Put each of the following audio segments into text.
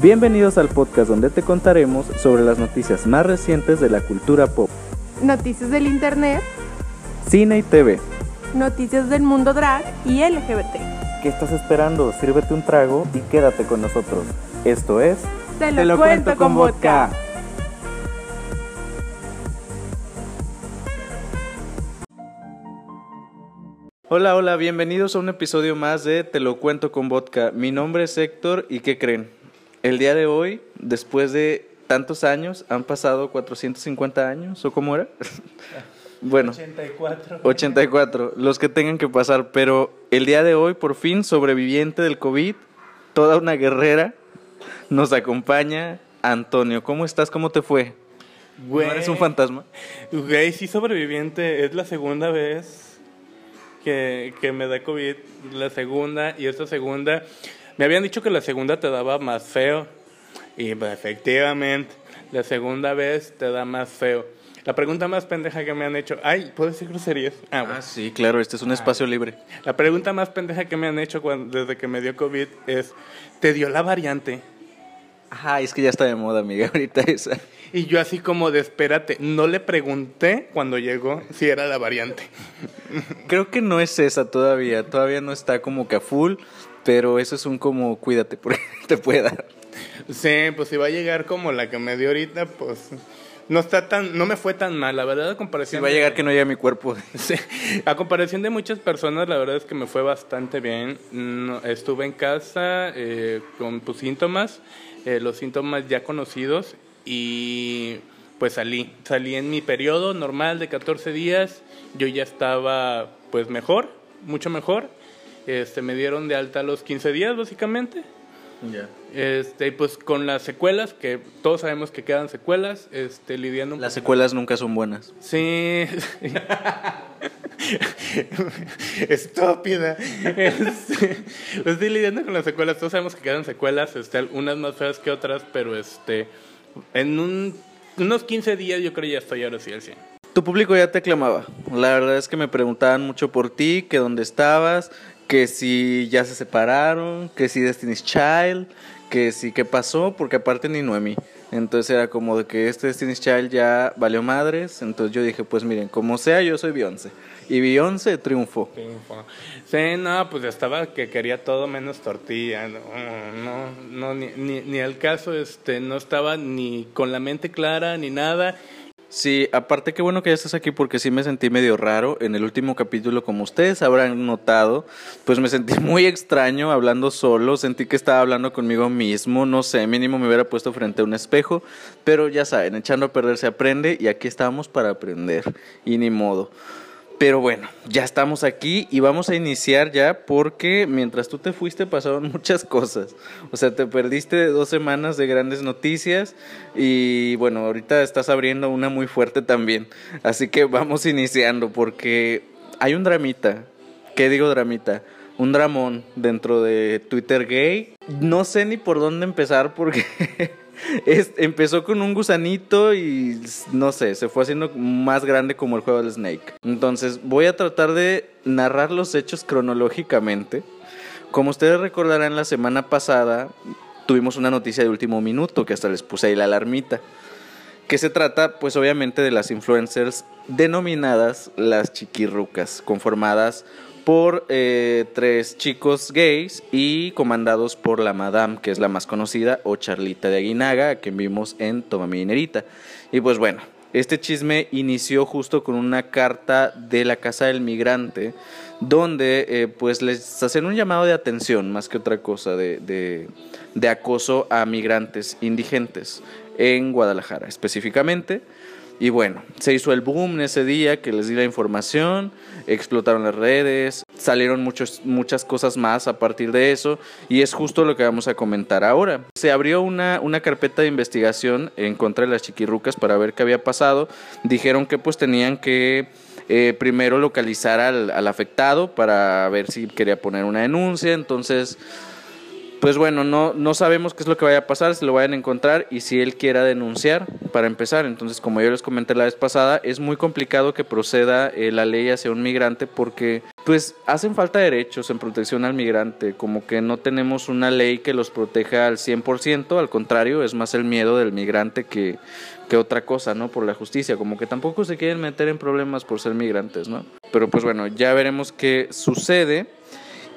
Bienvenidos al podcast donde te contaremos sobre las noticias más recientes de la cultura pop, Noticias del Internet, cine y TV. noticias del mundo drag y LGBT. ¿Qué estás esperando? Sírvete un trago y quédate con nosotros. Esto es... Te lo, cuento, con vodka. Hola, hola, bienvenidos a un episodio más de Te lo cuento con vodka. Mi nombre es Héctor y ¿qué creen? El día de hoy, después de tantos años, han pasado 450 años, ¿o cómo era? bueno, 84. 84, los que tengan que pasar, pero el día de hoy, por fin, sobreviviente del COVID, toda una guerrera, nos acompaña Antonio. ¿Cómo estás? ¿Cómo te fue? ¿No eres un fantasma? Güey, sí sobreviviente. Es la segunda vez que, que me da COVID. La segunda y esta segunda. Me habían dicho que la segunda te daba más feo. Y pues, efectivamente, la segunda vez te da más feo. La pregunta más pendeja que me han hecho. Ay, ¿puedo decir groserías? Ah, bueno. Ah, sí, claro, este es un espacio libre. La pregunta más pendeja que me han hecho cuando, desde que me dio COVID es: ¿te dio la variante? Ajá, es que ya está de moda, amiga, ahorita esa. Y yo así como de espérate, no le pregunté cuando llegó si era la variante. Creo que no es esa todavía, todavía no está como que a full, pero eso es un como cuídate porque te puede dar. Sí, pues si va a llegar como la que me dio ahorita, pues no está tan, no me fue tan mal, la verdad a Si comparación. va a de- llegar que no llegue a mi cuerpo. Sí, a comparación de muchas personas, la verdad es que me fue bastante bien. No, estuve en casa eh, con pues, síntomas, eh, los síntomas ya conocidos y pues salí. Salí en mi periodo normal de 14 días, yo ya estaba pues mejor, mucho mejor. Este, me dieron de alta a los 15 días básicamente. Ya. Este, y pues con las secuelas, que todos sabemos que quedan secuelas, este, lidiando un Las poco- secuelas nunca son buenas. Sí. Estúpida. Este, pues estoy lidiando con las secuelas. Todos sabemos que quedan secuelas, este, unas más feas que otras, pero este, en un- unos 15 días yo creo ya estoy ahora sí al 100. Tu público ya te aclamaba. La verdad es que me preguntaban mucho por ti, que dónde estabas, que si ya se separaron, que si Destiny's Child, que si qué pasó, porque aparte ni Noemi. Entonces era como de que este Destiny's Child ya valió madres. Entonces yo dije, pues miren, como sea, yo soy Beyoncé. Y Beyoncé triunfó. Sí, no, pues estaba que quería todo menos tortilla. No, ni, ni, ni al caso, este, no estaba ni con la mente clara ni nada. Sí, aparte qué bueno que ya estás aquí porque sí me sentí medio raro. En el último capítulo, como ustedes habrán notado, pues me sentí muy extraño hablando solo, sentí que estaba hablando conmigo mismo, no sé, mínimo me hubiera puesto frente a un espejo, pero ya saben, echando a perder se aprende y aquí estamos para aprender. Y ni modo. Pero bueno, ya estamos aquí y vamos a iniciar ya porque mientras tú te fuiste pasaron muchas cosas. O sea, te perdiste dos semanas de grandes noticias y bueno, ahorita estás abriendo una muy fuerte también. Así que vamos iniciando porque hay un dramita. ¿Qué digo dramita? Un dramón dentro de Twitter gay. No sé ni por dónde empezar porque... Empezó con un gusanito y no sé, se fue haciendo más grande como el juego del Snake. Entonces voy a tratar de narrar los hechos cronológicamente. Como ustedes recordarán, la semana pasada tuvimos una noticia de último minuto que hasta les puse ahí la alarmita. Que se trata, pues obviamente, de las influencers denominadas las chiquirrucas, conformadas por eh, tres chicos gays y comandados por la Madame, que es la más conocida, o Charlita de Aguinaga, a quien vimos en Toma mi dinerita. Y pues bueno, este chisme inició justo con una carta de la Casa del Migrante, donde eh, pues les hacen un llamado de atención, más que otra cosa, de acoso a migrantes indigentes en Guadalajara específicamente. Y bueno, se hizo el boom ese día que les di la información, explotaron las redes, salieron muchos, muchas cosas más a partir de eso y es justo lo que vamos a comentar ahora. Se abrió una, una carpeta de investigación en contra de las chiquirrucas para ver qué había pasado. Dijeron que pues tenían que eh, primero localizar al, al afectado para ver si quería poner una denuncia. Entonces pues bueno, no, no sabemos qué es lo que vaya a pasar, si lo vayan a encontrar y si él quiera denunciar para empezar. Entonces, como yo les comenté la vez pasada, es muy complicado que proceda eh, la ley hacia un migrante porque pues hacen falta derechos en protección al migrante, como que no tenemos una ley que los proteja al 100%, al contrario, es más el miedo del migrante que, que otra cosa, ¿no? Por la justicia, como que tampoco se quieren meter en problemas por ser migrantes, ¿no? Pero pues bueno, ya veremos qué sucede.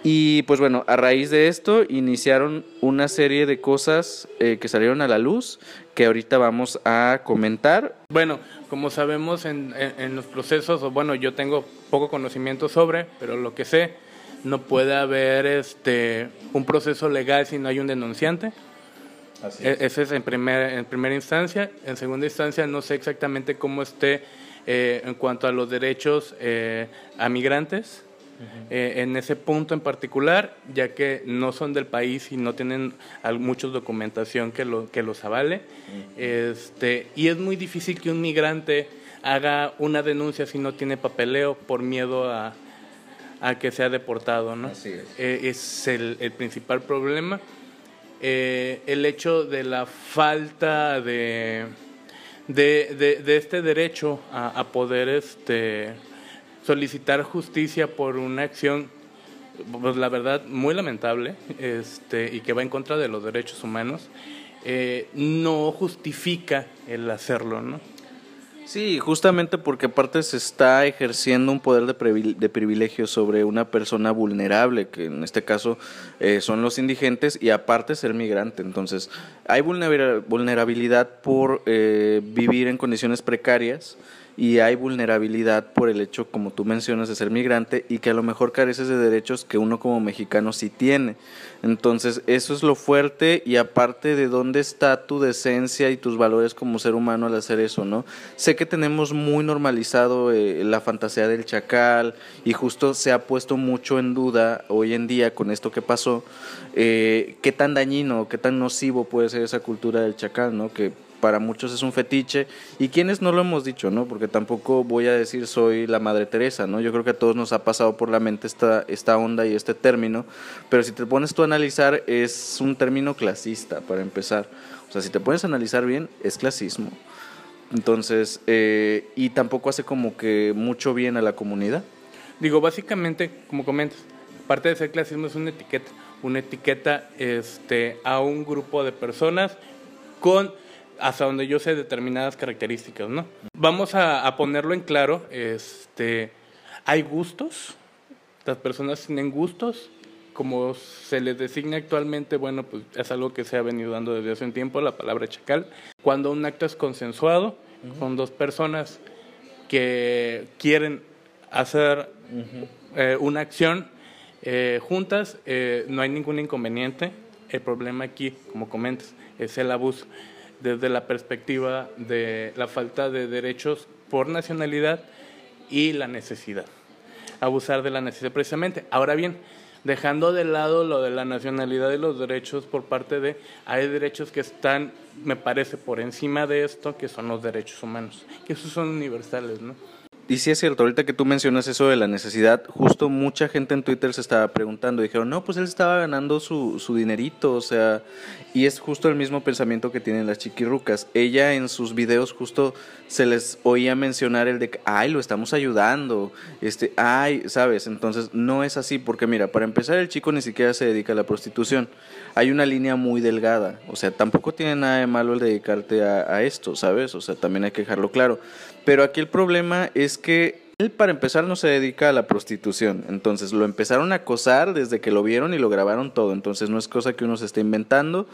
Y pues bueno, a raíz de esto iniciaron una serie de cosas eh, que salieron a la luz que ahorita vamos a comentar. Bueno, como sabemos en, en, los procesos, o bueno, yo tengo poco conocimiento sobre, pero lo que sé, no puede haber este un proceso legal si no hay un denunciante. Así e, es. Ese es en, primer, en primera instancia. En segunda instancia, no sé exactamente cómo esté eh, en cuanto a los derechos eh, a migrantes eh, en ese punto en particular, ya que no son del país y no tienen mucha documentación que, lo, que los avale. este, y es muy difícil que un migrante haga una denuncia si no tiene papeleo por miedo a, a que sea deportado. ¿no? Así es. Eh, es el, el, principal problema. Eh, el hecho de la falta de, de, de, de este derecho a, a poder este, solicitar justicia por una acción, pues la verdad, muy lamentable este, y que va en contra de los derechos humanos, eh, no justifica el hacerlo, ¿no? Sí, justamente porque aparte se está ejerciendo un poder de, privilegio sobre una persona vulnerable, que en este caso eh, son los indigentes, y aparte ser migrante. Entonces, hay vulnerabilidad por eh, vivir en condiciones precarias y hay vulnerabilidad por el hecho, como tú mencionas, de ser migrante y que a lo mejor careces de derechos que uno como mexicano sí tiene. Entonces, eso es lo fuerte y aparte de dónde está tu decencia y tus valores como ser humano al hacer eso, ¿no? Sé que tenemos muy normalizado eh, la fantasía del chacal y justo se ha puesto mucho en duda hoy en día con esto que pasó, eh, qué tan dañino, qué tan nocivo puede ser esa cultura del chacal, ¿no? Que para muchos es un fetiche y quienes no lo hemos dicho, ¿no? Porque tampoco voy a decir soy la Madre Teresa, ¿no? Yo creo que a todos nos ha pasado por la mente esta, esta onda y este término, pero si te pones tú a analizar es un término clasista para empezar. O sea, si te pones a analizar bien, es clasismo. Entonces, eh, y tampoco hace como que mucho bien a la comunidad. Digo, básicamente, como comentas, parte de ser clasismo es una etiqueta, una etiqueta este, a un grupo de personas con hasta donde yo sé determinadas características, ¿no? Vamos a, ponerlo en claro, este, hay gustos, las personas tienen gustos, como se les designa actualmente, bueno, pues es algo que se ha venido dando desde hace un tiempo, la palabra chacal. Cuando un acto es consensuado con dos personas que quieren hacer eh, una acción eh, juntas, eh, no hay ningún inconveniente. El problema aquí, como comentas, es el abuso desde la perspectiva de la falta de derechos por nacionalidad y la necesidad. Abusar de la necesidad precisamente. Ahora bien, dejando de lado lo de la nacionalidad y los derechos por parte de, hay derechos que están, me parece, por encima de esto, que son los derechos humanos, que esos son universales, ¿no? Y sí es cierto, ahorita que tú mencionas eso de la necesidad, justo mucha gente en Twitter se estaba preguntando, dijeron, no, pues él estaba ganando su, su dinerito, o sea, y es justo el mismo pensamiento que tienen las chiquirrucas. Ella en sus videos justo se les oía mencionar el de, ay, lo estamos ayudando, este, ay, sabes, entonces no es así, porque mira, para empezar el chico ni siquiera se dedica a la prostitución, hay una línea muy delgada, o sea, tampoco tiene nada de malo el dedicarte a, a esto, ¿sabes? O sea, también hay que dejarlo claro. Pero aquí el problema es que él para empezar no se dedica a la prostitución, entonces lo empezaron a acosar desde que lo vieron y lo grabaron todo, entonces no es cosa que uno se esté inventando.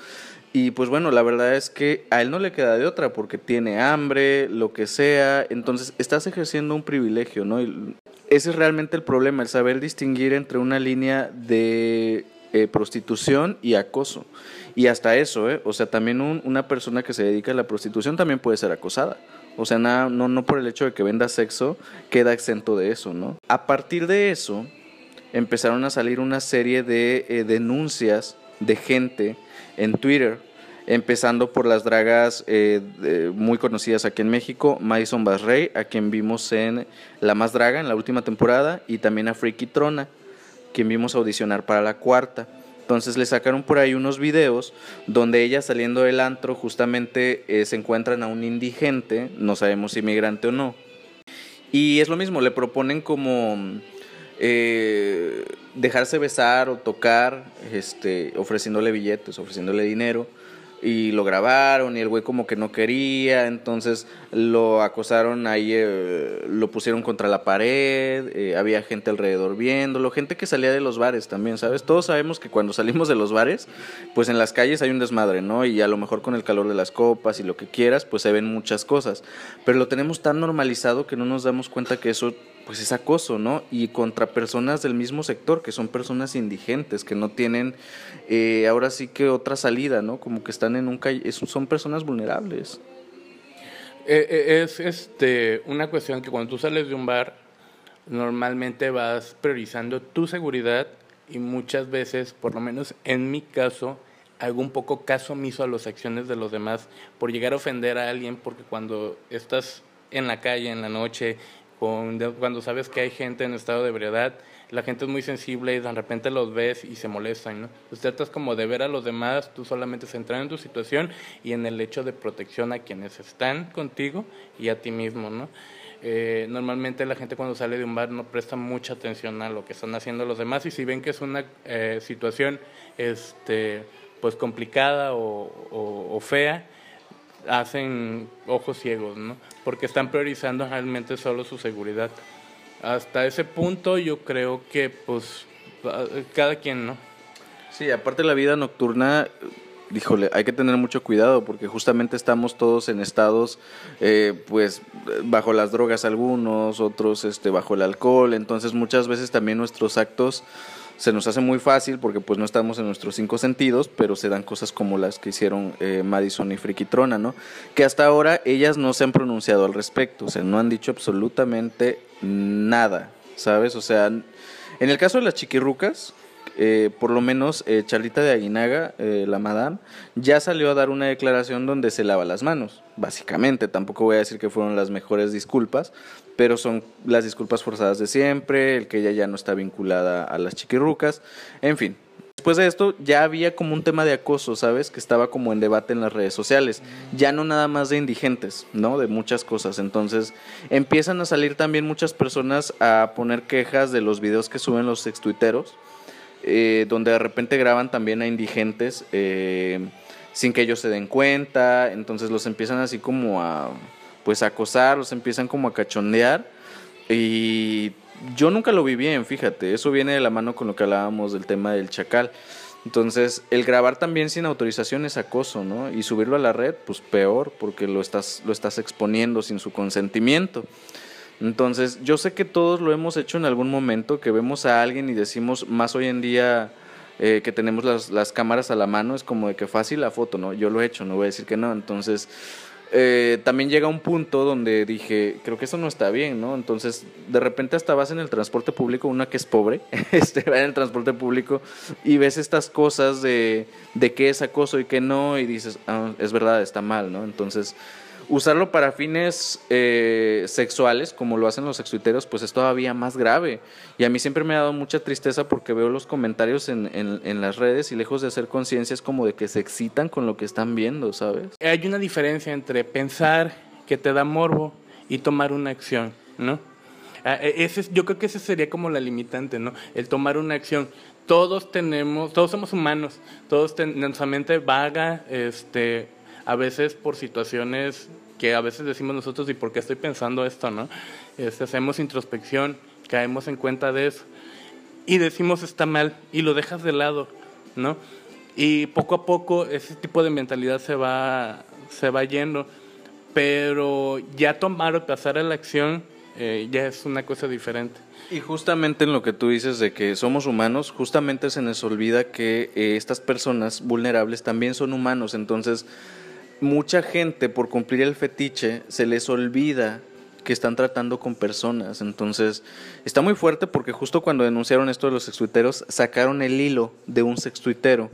Y pues bueno, la verdad es que a él no le queda de otra porque tiene hambre, lo que sea, entonces estás ejerciendo un privilegio, ¿no? Y ese es realmente el problema, el saber distinguir entre una línea de eh, prostitución y acoso. Y hasta eso, ¿eh? O sea, también una persona que se dedica a la prostitución también puede ser acosada. O sea, nada, no, no por el hecho de que venda sexo queda exento de eso, ¿no? A partir de eso, empezaron a salir una serie de eh, denuncias de gente en Twitter, empezando por las dragas eh, muy conocidas aquí en México, Madison Basrey, a quien vimos en La Más Draga en la última temporada, y también a Freaky Trona, quien vimos audicionar para la cuarta. Entonces le sacaron por ahí unos videos donde ella saliendo del antro justamente eh, se encuentran a un indigente, no sabemos si migrante o no. Y es lo mismo, le proponen como eh, dejarse besar o tocar, este, ofreciéndole billetes, ofreciéndole dinero y lo grabaron y el güey como que no quería, entonces lo acosaron ahí, eh, lo pusieron contra la pared, eh, había gente alrededor viéndolo, gente que salía de los bares también, ¿sabes? Todos sabemos que cuando salimos de los bares, pues en las calles hay un desmadre, ¿no? Y a lo mejor con el calor de las copas y lo que quieras, pues se ven muchas cosas, pero lo tenemos tan normalizado que no nos damos cuenta que eso pues es acoso, ¿no? Y contra personas del mismo sector, que son personas indigentes, que no tienen eh, ahora sí que otra salida, ¿no? Como que están en un calle, son personas vulnerables. Eh, eh, es este una cuestión que cuando tú sales de un bar, normalmente vas priorizando tu seguridad y muchas veces, por lo menos en mi caso, hago un poco caso omiso a las acciones de los demás por llegar a ofender a alguien, porque cuando estás en la calle en la noche cuando sabes que hay gente en estado de ebriedad, la gente es muy sensible y de repente los ves y se molestan, ¿no? Pues tratas como de ver a los demás, tú solamente centrar en tu situación y en el hecho de protección a quienes están contigo y a ti mismo, ¿no? Eh, normalmente la gente cuando sale de un bar no presta mucha atención a lo que están haciendo los demás y si ven que es una eh, situación este, pues complicada o fea, hacen ojos ciegos, ¿no? Porque están priorizando realmente solo su seguridad. Hasta ese punto yo creo que pues cada quien, ¿no? Sí, aparte la vida nocturna, díjole, hay que tener mucho cuidado porque justamente estamos todos en estados, eh, pues, bajo las drogas algunos, otros este, bajo el alcohol, entonces muchas veces también nuestros actos se nos hace muy fácil porque pues no estamos en nuestros cinco sentidos, pero se dan cosas como las que hicieron eh, Madison y Frikitrona, ¿no? Que hasta ahora ellas no se han pronunciado al respecto, o sea, no han dicho absolutamente nada, ¿sabes? O sea, en el caso de las chiquirrucas, eh, por lo menos eh, Charlita de Aguinaga, eh, la madame, ya salió a dar una declaración donde se lava las manos, básicamente. Tampoco voy a decir que fueron las mejores disculpas, pero son las disculpas forzadas de siempre, el que ella ya no está vinculada a las chiquirrucas, en fin. Después de esto ya había como un tema de acoso, ¿sabes? Que estaba como en debate en las redes sociales. Ya no nada más de indigentes, ¿no? De muchas cosas. Entonces empiezan a salir también muchas personas a poner quejas de los videos que suben los extuiteros eh, donde de repente graban también a indigentes eh, sin que ellos se den cuenta, entonces los empiezan así como a pues a acosar, los empiezan como a cachondear y yo nunca lo vi bien, fíjate, eso viene de la mano con lo que hablábamos del tema del chacal. Entonces, el grabar también sin autorización es acoso, ¿no? Y subirlo a la red, pues peor, porque lo estás, lo estás exponiendo sin su consentimiento. Entonces, yo sé que todos lo hemos hecho en algún momento, que vemos a alguien y decimos, más hoy en día eh, que tenemos las, las, cámaras a la mano, es como de que fácil la foto, ¿no? Yo lo he hecho, no voy a decir que no. Entonces, eh, también llega un punto donde dije, creo que eso no está bien, ¿no? Entonces, de repente hasta vas en el transporte público, una que es pobre, este, va en el transporte público y ves estas cosas de, de qué es acoso y qué no, y dices, ah, es verdad, está mal, ¿no? Entonces Usarlo para fines eh, sexuales, como lo hacen los extuiteros, pues es todavía más grave. Y a mí siempre me ha dado mucha tristeza porque veo los comentarios en, en, las redes y lejos de hacer conciencia es como de que se excitan con lo que están viendo, ¿sabes? Hay una diferencia entre pensar que te da morbo y tomar una acción, ¿no? Ah, e, ese, yo creo que ese sería como la limitante, ¿no? El tomar una acción. Todos tenemos, todos somos humanos, todos tenemos nuestra mente vaga, este, a veces por situaciones que a veces decimos nosotros, ¿y por qué estoy pensando esto? ¿no? Este, hacemos introspección, caemos en cuenta de eso y decimos está mal y lo dejas de lado, ¿no? Y poco a poco ese tipo de mentalidad se va, se va yendo, pero ya tomar o pasar a la acción eh, ya es una cosa diferente. Y justamente en lo que tú dices de que somos humanos, justamente se nos olvida que eh, estas personas vulnerables también son humanos, entonces mucha gente por cumplir el fetiche se les olvida que están tratando con personas. Entonces, está muy fuerte porque justo cuando denunciaron esto de los sextuiteros, sacaron el hilo de un sextuitero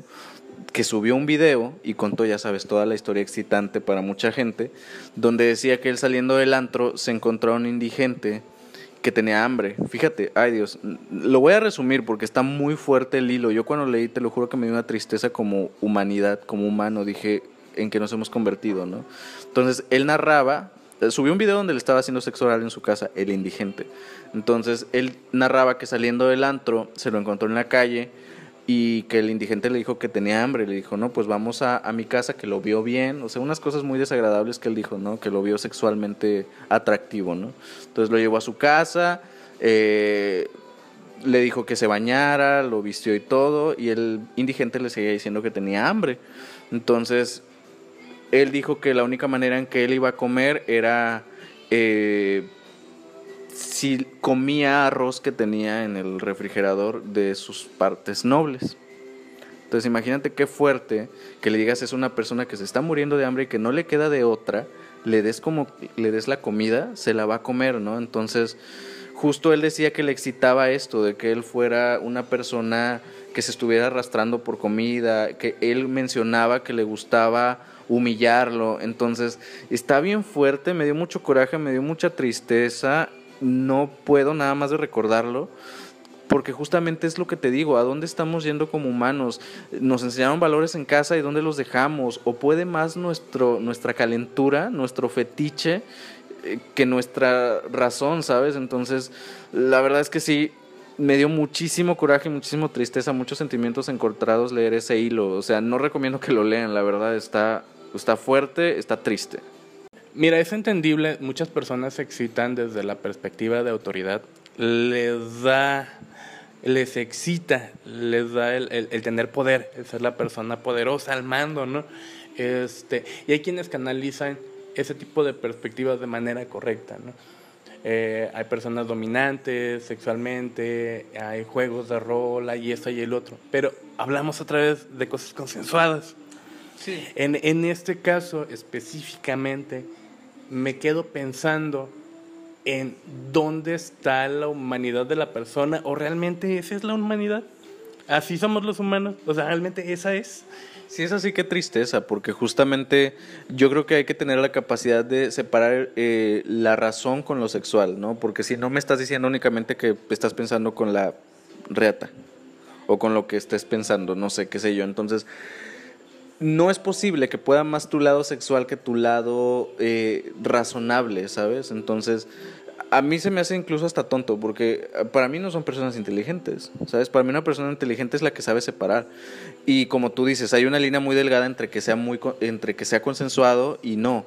que subió un video y contó, ya sabes, toda la historia excitante para mucha gente, donde decía que él saliendo del antro se encontró a un indigente que tenía hambre. Fíjate, ay Dios, lo voy a resumir porque está muy fuerte el hilo. Yo cuando leí, te lo juro que me dio una tristeza como humanidad, como humano, dije en que nos hemos convertido, ¿no? Entonces, él narraba, eh, subió un video donde le estaba haciendo sexo oral en su casa, el indigente. Entonces, él narraba que saliendo del antro, se lo encontró en la calle, y que el indigente le dijo que tenía hambre, le dijo, no, pues vamos a, mi casa, que lo vio bien, o sea, unas cosas muy desagradables que él dijo, ¿no? Que lo vio sexualmente atractivo, ¿no? Entonces lo llevó a su casa, eh, le dijo que se bañara, lo vistió y todo, y el indigente le seguía diciendo que tenía hambre. Entonces, él dijo que la única manera en que él iba a comer era... Eh, si comía arroz que tenía en el refrigerador de sus partes nobles. Entonces imagínate qué fuerte que le digas es una persona que se está muriendo de hambre y que no le queda de otra, le des como le des la comida, se la va a comer, ¿no? Entonces, justo él decía que le excitaba esto de que él fuera una persona que se estuviera arrastrando por comida, que él mencionaba que le gustaba humillarlo. Entonces, está bien fuerte, me dio mucho coraje, me dio mucha tristeza no puedo nada más de recordarlo, porque justamente es lo que te digo, ¿a dónde estamos yendo como humanos? Nos enseñaron valores en casa y dónde los dejamos, o puede más nuestro, nuestra calentura, nuestro fetiche, eh, que nuestra razón, ¿sabes? Entonces, la verdad es que sí, me dio muchísimo coraje, muchísimo tristeza, muchos sentimientos encontrados leer ese hilo. O sea, no recomiendo que lo lean, la verdad está, está fuerte, está triste. Mira, es entendible, muchas personas se excitan desde la perspectiva de autoridad, les da, les excita, les da el, tener poder, el ser la persona poderosa al mando, ¿no? Este, y hay quienes canalizan ese tipo de perspectivas de manera correcta, ¿no? Eh, hay personas dominantes sexualmente, hay juegos de rol, hay esto y el otro, pero hablamos otra vez de cosas consensuadas. Sí. En, en este caso específicamente, me quedo pensando en dónde está la humanidad de la persona o realmente esa es la humanidad. Así somos los humanos, o sea, realmente esa es. Sí, es así, qué tristeza, porque justamente yo creo que hay que tener la capacidad de separar eh, la razón con lo sexual, ¿no? Porque si no me estás diciendo únicamente que estás pensando con la reata o con lo que estés pensando, no sé, qué sé yo. Entonces, no es posible que pueda más tu lado sexual que tu lado eh, razonable, ¿sabes? Entonces, a mí se me hace incluso hasta tonto, porque eh, para mí no son personas inteligentes, ¿sabes? Para mí una persona inteligente es la que sabe separar. Y como tú dices, hay una línea muy delgada entre que sea, muy, entre que sea consensuado y no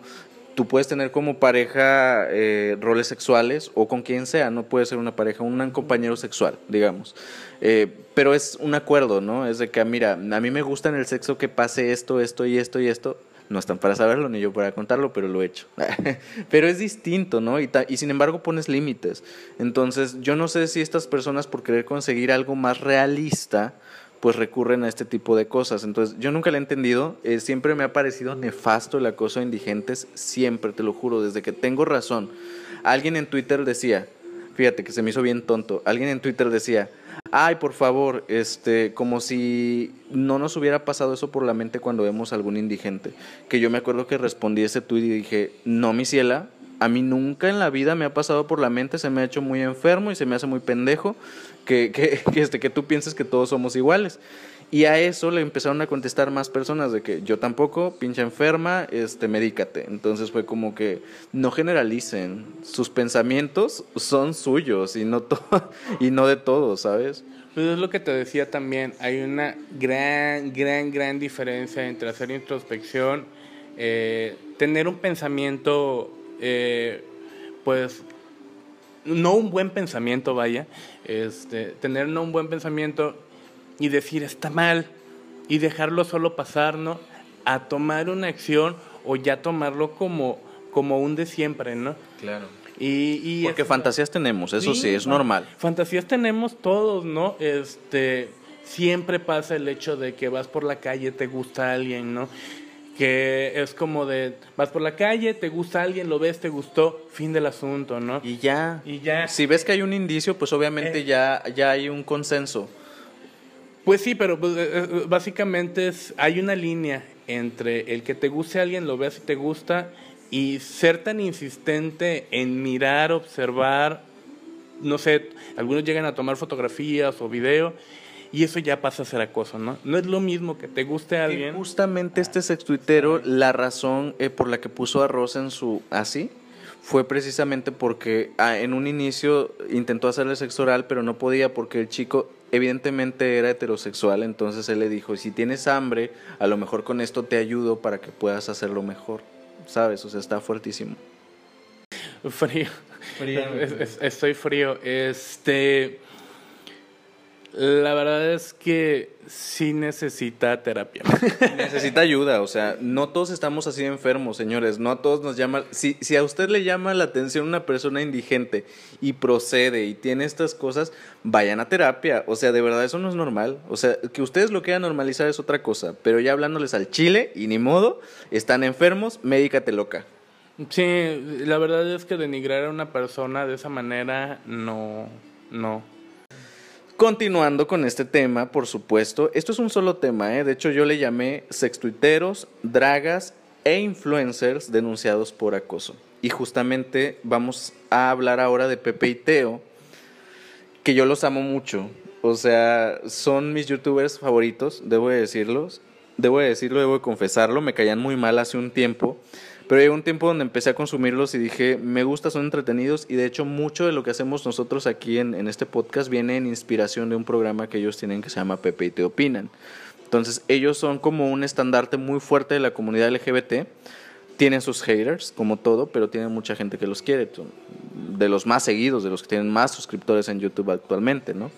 tú puedes tener como pareja eh, roles sexuales o con quien sea, no puede ser una pareja, un compañero sexual, digamos. Pero es un acuerdo, ¿no? Es de que, mira, a mí me gusta en el sexo que pase esto, esto y esto y esto. No están para saberlo ni yo para contarlo, pero lo he hecho. pero es distinto, ¿no? Y, sin embargo pones límites. Entonces, yo no sé si estas personas por querer conseguir algo más realista, pues recurren a este tipo de cosas. Entonces, yo nunca le he entendido, eh, siempre me ha parecido nefasto el acoso a indigentes, siempre, te lo juro, desde que tengo razón. Alguien en Twitter decía, fíjate que se me hizo bien tonto, alguien en Twitter decía, ay, por favor, este, como si no nos hubiera pasado eso por la mente cuando vemos a algún indigente. Que yo me acuerdo que respondí ese tweet y dije, no, mi ciela, a mí nunca en la vida me ha pasado por la mente, se me ha hecho muy enfermo y se me hace muy pendejo que, que, que, este, que tú pienses que todos somos iguales. Y a eso le empezaron a contestar más personas de que yo tampoco, pinche enferma, este, medícate. Entonces fue como que no generalicen, sus pensamientos son suyos y no, y no de todos, ¿sabes? Pues es lo que te decía también, hay una gran, gran, gran diferencia entre hacer introspección, eh, tener un pensamiento, eh, pues no un buen pensamiento, vaya, este, tener no un buen pensamiento y decir está mal y dejarlo solo pasar, ¿no? A tomar una acción o ya tomarlo como, como un de siempre, ¿no? Claro. Y, Porque fantasías tenemos, eso sí, es normal. Fantasías tenemos todos, ¿no? Este, siempre pasa el hecho de que vas por la calle, te gusta alguien, ¿no? que es como de vas por la calle, te gusta alguien, lo ves, te gustó, fin del asunto, ¿no? Y ya. Y ya. Si ves que hay un indicio, pues obviamente eh. ya ya hay un consenso. Pues sí, pero pues, eh, eh, básicamente es, hay una línea entre el que te guste alguien, lo veas y te gusta, y ser tan insistente en mirar, observar no sé, algunos llegan a tomar fotografías o video y eso ya pasa a ser acoso, ¿no? No es lo mismo que te guste a alguien. Y justamente este sextuitero, la razón eh, por la que puso a Rosa en su así fue precisamente porque ah, en un inicio intentó hacerle sexo oral, pero no podía porque el chico evidentemente era heterosexual, entonces él le dijo, si tienes hambre, a lo mejor con esto te ayudo para que puedas hacerlo mejor, ¿sabes? O sea, está fuertísimo. Frío. estoy frío. Este. La verdad es que sí necesita terapia. necesita ayuda, o sea, no todos estamos así enfermos, señores, no a todos nos llama, si, si a usted le llama la atención una persona indigente y procede y tiene estas cosas, vayan a terapia, o sea, de verdad eso no es normal, o sea, que ustedes lo quieran normalizar es otra cosa, pero ya hablándoles al chile y ni modo, están enfermos, médicate loca. Sí, la verdad es que denigrar a una persona de esa manera no, no. Continuando con este tema, por supuesto, esto es un solo tema, ¿eh? de hecho yo le llamé sextuiteros, dragas e influencers denunciados por acoso. Y justamente vamos a hablar ahora de Pepe y Teo, que yo los amo mucho. O sea, son mis youtubers favoritos, debo decirlos. Debo decirlo, debo confesarlo, me caían muy mal hace un tiempo. Pero llegó un tiempo donde empecé a consumirlos y dije, me gusta, son entretenidos y de hecho mucho de lo que hacemos nosotros aquí en, en este podcast viene en inspiración de un programa que ellos tienen que se llama Pepe y Te Opinan. Entonces ellos son como un estandarte muy fuerte de la comunidad LGBT. Tienen sus haters, como todo, pero tienen mucha gente que los quiere. De los más seguidos, de los que tienen más suscriptores en YouTube actualmente, ¿no?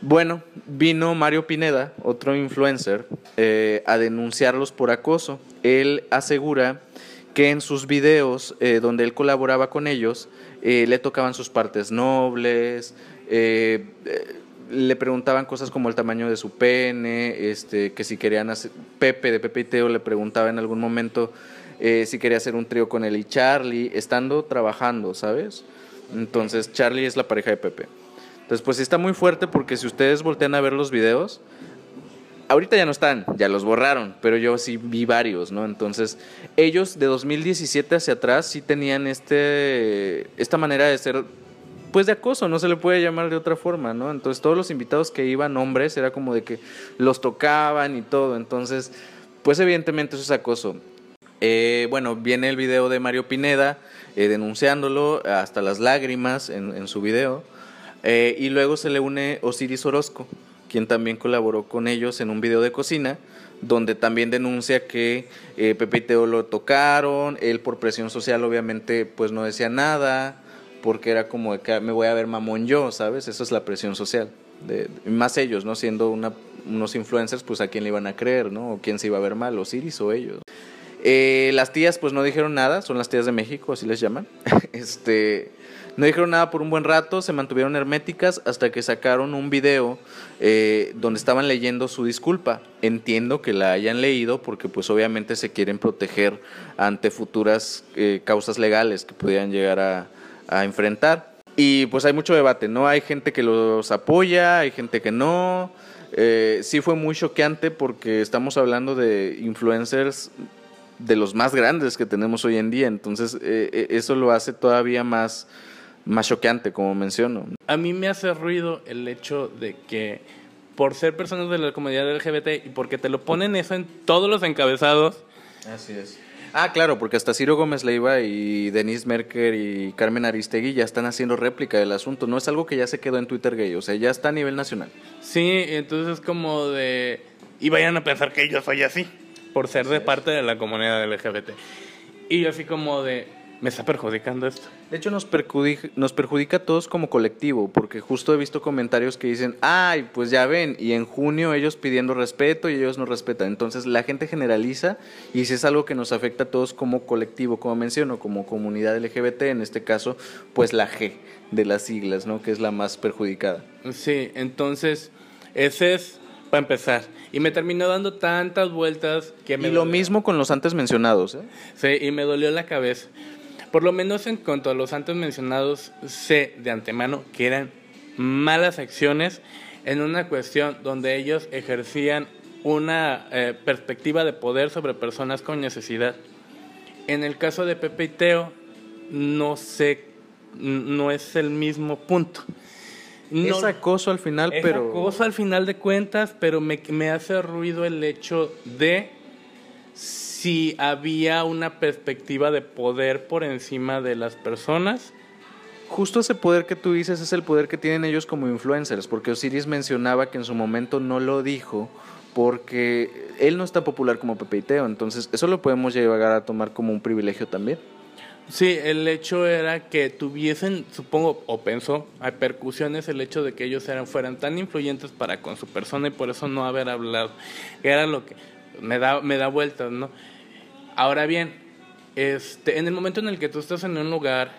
Bueno, vino Mario Pineda, otro influencer, eh, a denunciarlos por acoso. Él asegura que en sus videos eh, donde él colaboraba con ellos, eh, le tocaban sus partes nobles, le preguntaban cosas como el tamaño de su pene, este, que si querían hacer, Pepe de Pepe y Teo le preguntaba en algún momento si quería hacer un trío con él y Charlie, estando trabajando, ¿sabes? Entonces Charlie es la pareja de Pepe. Entonces, pues está muy fuerte porque si ustedes voltean a ver los videos, ahorita ya no están, ya los borraron, pero yo sí vi varios, ¿no? Entonces, ellos de 2017 hacia atrás sí tenían este, esta manera de ser, pues de acoso, no se le puede llamar de otra forma, ¿no? Entonces, todos los invitados que iban hombres era como de que los tocaban y todo, entonces, pues evidentemente eso es acoso. Eh, bueno, viene el video de Mario Pineda eh, denunciándolo hasta las lágrimas en, su video. Eh, y luego se le une Osiris Orozco, quien también colaboró con ellos en un video de cocina, donde también denuncia que eh, Pepe y Teo lo tocaron, él por presión social obviamente pues no decía nada, porque era como que me voy a ver mamón yo, ¿sabes? Eso es la presión social. Más ellos, ¿no? Siendo unos influencers, pues a quién le iban a creer, ¿no? O quién se iba a ver mal, Osiris o ellos. Eh, las tías pues no dijeron nada, son las tías de México, así les llaman. este, no dijeron nada por un buen rato, se mantuvieron herméticas hasta que sacaron un video eh, donde estaban leyendo su disculpa. Entiendo que la hayan leído porque pues obviamente se quieren proteger ante futuras eh, causas legales que pudieran llegar a, enfrentar. Y pues hay mucho debate, ¿no? Hay gente que los apoya, hay gente que no. Eh, sí fue muy choqueante porque estamos hablando de influencers de los más grandes que tenemos hoy en día, entonces eso lo hace todavía más más choqueante, como menciono. A mí me hace ruido el hecho de que por ser personas de la comunidad LGBT y porque te lo ponen eso en todos los encabezados. Así es. Ah, claro, porque hasta Ciro Gómez Leiva y Denise Merker y Carmen Aristegui ya están haciendo réplica del asunto. No es algo que ya se quedó en Twitter gay, o sea, ya está a nivel nacional. Sí, entonces es como de... Y vayan a pensar que yo soy así, por ser de parte de la comunidad LGBT. Y así como de me está perjudicando esto. De hecho, nos perjudica, nos perjudica a todos como colectivo, porque justo he visto comentarios que dicen, ay, pues ya ven, y en junio ellos pidiendo respeto y ellos no respetan. Entonces la gente generaliza y si es algo que nos afecta a todos como colectivo, como menciono, como comunidad LGBT, en este caso, pues la G de las siglas, ¿no? Que es la más perjudicada. Sí, entonces, ese es para empezar. Y me terminó dando tantas vueltas que me... Y lo mismo con los antes mencionados, ¿eh? Sí, y me dolió la cabeza. Por lo menos en cuanto a los antes mencionados, sé de antemano que eran malas acciones en una cuestión donde ellos ejercían una eh, perspectiva de poder sobre personas con necesidad. En el caso de Pepe y Teo, no sé no es el mismo punto. es acoso al final, es pero... acoso al final de cuentas, pero me, me hace ruido el hecho de si había una perspectiva de poder por encima de las personas. Justo ese poder que tú dices es el poder que tienen ellos como influencers, porque Osiris mencionaba que en su momento no lo dijo porque él no está popular como Pepe y Teo, entonces eso lo podemos llegar a tomar como un privilegio también. Sí, el hecho era que tuviesen, supongo, o pensó, hay percusiones, el hecho de que ellos eran, fueran tan influyentes para con su persona y por eso no haber hablado. Era lo que me da, me da vueltas, ¿no? Ahora bien, este, en el momento en el que tú estás en un lugar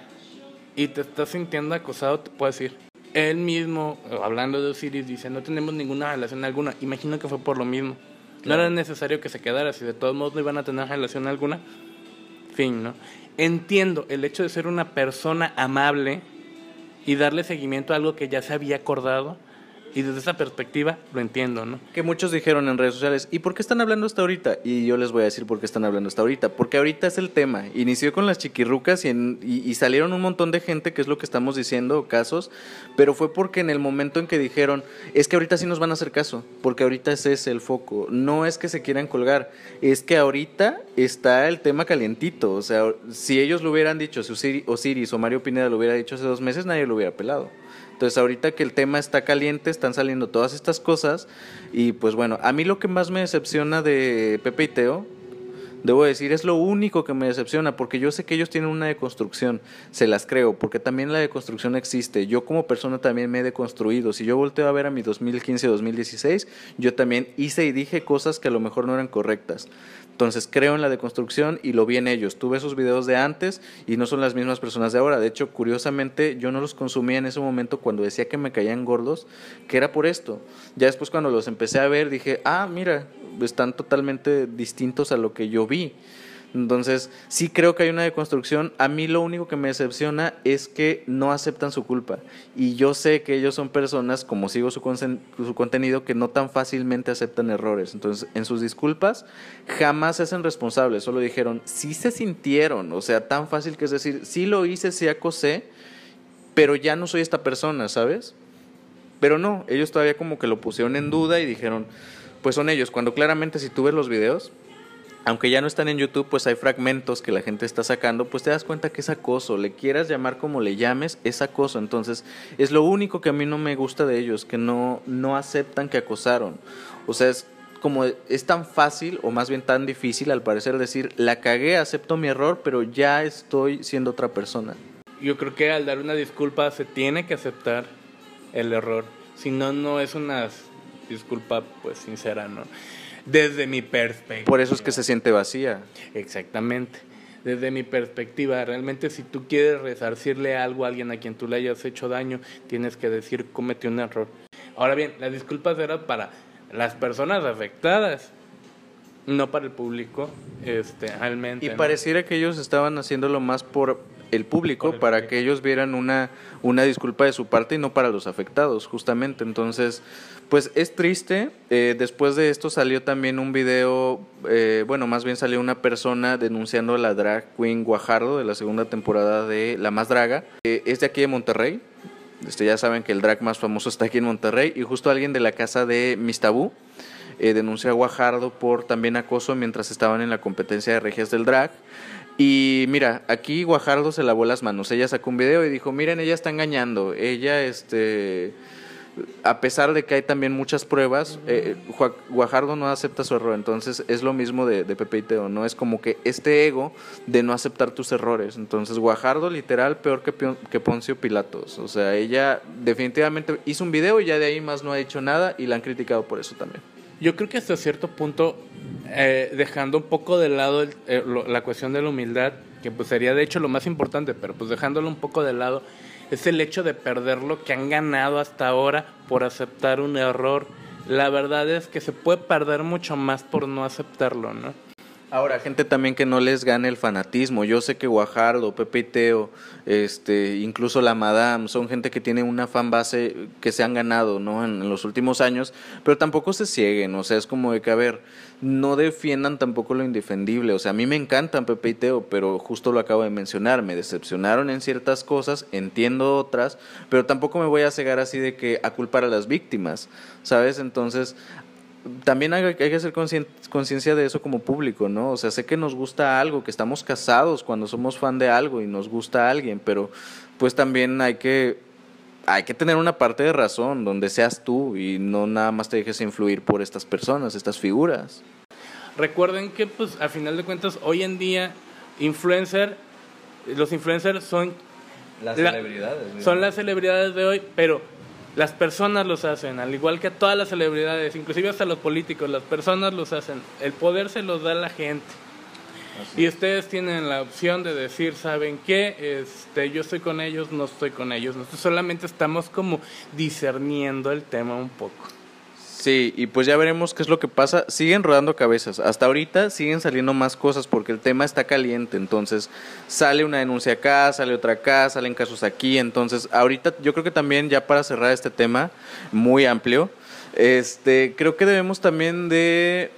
y te estás sintiendo acosado, te puedo decir, él mismo, hablando de Osiris, dice, no tenemos ninguna relación alguna. Imagino que fue por lo mismo. No era necesario que se quedara, si de todos modos no iban a tener relación alguna. Fin, ¿no? Entiendo el hecho de ser una persona amable y darle seguimiento a algo que ya se había acordado y desde esa perspectiva lo entiendo, ¿no? Que muchos dijeron en redes sociales, ¿y por qué están hablando hasta ahorita? Y yo les voy a decir por qué están hablando hasta ahorita. Porque ahorita es el tema. Inició con las chiquirrucas y, salieron un montón de gente, que es lo que estamos diciendo, casos. Pero fue porque en el momento en que dijeron, es que ahorita sí nos van a hacer caso. Porque ahorita ese es el foco. No es que se quieran colgar. Es que ahorita está el tema calientito. O sea, si ellos lo hubieran dicho, si Osiris o Mario Pineda lo hubiera dicho hace dos meses, nadie lo hubiera pelado. Entonces ahorita que el tema está caliente, están saliendo todas estas cosas y pues bueno, a mí lo que más me decepciona de Pepe y Teo Debo decir, es lo único que me decepciona, porque yo sé que ellos tienen una deconstrucción, se las creo, porque también la deconstrucción existe. Yo como persona también me he deconstruido. Si yo volteo a ver a mi 2015-2016, yo también hice y dije cosas que a lo mejor no eran correctas. Entonces creo en la deconstrucción y lo vi en ellos. Tuve esos videos de antes y no son las mismas personas de ahora. De hecho, curiosamente, yo no los consumía en ese momento cuando decía que me caían gordos, que era por esto. Ya después cuando los empecé a ver dije, ah, mira, están totalmente distintos a lo que yo vi. Entonces, sí creo que hay una deconstrucción. A mí lo único que me decepciona es que no aceptan su culpa. Y yo sé que ellos son personas, como sigo su, su contenido, que no tan fácilmente aceptan errores. Entonces, en sus disculpas, jamás se hacen responsables. Solo dijeron, sí se sintieron. O sea, tan fácil que es decir, sí lo hice, sí acosé, pero ya no soy esta persona, ¿sabes? Pero no, ellos todavía como que lo pusieron en duda y dijeron, pues son ellos. Cuando claramente si tú ves los videos, aunque ya no están en YouTube, pues hay fragmentos que la gente está sacando, pues te das cuenta que es acoso, le quieras llamar como le llames, es acoso. Entonces, es lo único que a mí no me gusta de ellos, que no, no aceptan que acosaron. O sea, es como es tan fácil, o más bien tan difícil al parecer decir, la cagué, acepto mi error, pero ya estoy siendo otra persona. Yo creo que al dar una disculpa se tiene que aceptar el error, si no, no es una disculpa pues sincera, ¿no? Desde mi perspectiva. Por eso es que se siente vacía. Exactamente. Desde mi perspectiva, realmente si tú quieres resarcirle algo a alguien a quien tú le hayas hecho daño, tienes que decir cometió un error. Ahora bien, las disculpas eran para las personas afectadas, no para el público, este, realmente. Y pareciera que ellos estaban haciéndolo más por el público para que ellos vieran una, una disculpa de su parte y no para los afectados, justamente. Entonces, pues es triste. Eh, después de esto salió también un video, eh, bueno, más bien salió una persona denunciando a la drag queen Guajardo de la segunda temporada de La Más Draga. Eh, es de aquí de Monterrey. Este, ya saben que el drag más famoso está aquí en Monterrey. Y justo alguien de la casa de Mistabú denunció a Guajardo por también acoso mientras estaban en la competencia de regias del drag. Y mira, aquí Guajardo se lavó las manos. Ella sacó un video y dijo, miren, ella está engañando. Ella, este, a pesar de que hay también muchas pruebas, eh, Guajardo no acepta su error. Entonces es lo mismo de, de, Pepe y Teo, ¿no? Es como que este ego de no aceptar tus errores. Entonces Guajardo literal peor que, que Poncio Pilatos. O sea, ella definitivamente hizo un video y ya de ahí más no ha hecho nada y la han criticado por eso también. Yo creo que hasta cierto punto eh, dejando un poco de lado eh, la cuestión de la humildad, que pues sería de hecho lo más importante, pero pues dejándolo un poco de lado, es el hecho de perder lo que han ganado hasta ahora por aceptar un error. La verdad es que se puede perder mucho más por no aceptarlo, ¿no? Ahora, gente también que no les gane el fanatismo. Yo sé que Guajardo, Pepe y Teo, este, incluso la Madame, son gente que tiene una fan base que se han ganado, ¿no? En, los últimos años, pero tampoco se cieguen, o sea, es como de que, a ver, no defiendan tampoco lo indefendible. O sea, a mí me encantan Pepe y Teo, pero justo lo acabo de mencionar, me decepcionaron en ciertas cosas, entiendo otras, pero tampoco me voy a cegar así de que a culpar a las víctimas, ¿sabes? Entonces, también hay, hay, que hacer conciencia de eso como público, ¿no? O sea, sé que nos gusta algo, que estamos casados cuando somos fan de algo y nos gusta a alguien, pero pues también hay que hay que tener una parte de razón donde seas tú y no nada más te dejes influir por estas personas, estas figuras. Recuerden que pues a final de cuentas hoy en día influencer los influencers son las la, celebridades. Son las celebridades de hoy, pero las personas los hacen, al igual que todas las celebridades, inclusive hasta los políticos, las personas los hacen. El poder se los da la gente. Así. Y ustedes tienen la opción de decir, ¿saben qué? Este, yo estoy con ellos, no estoy con ellos. Nosotros solamente estamos como discerniendo el tema un poco. Sí, y pues ya veremos qué es lo que pasa. Siguen rodando cabezas. Hasta ahorita siguen saliendo más cosas porque el tema está caliente. Entonces sale una denuncia acá, sale otra acá, salen casos aquí. Entonces ahorita yo creo que también ya para cerrar este tema muy amplio, este, creo que debemos también de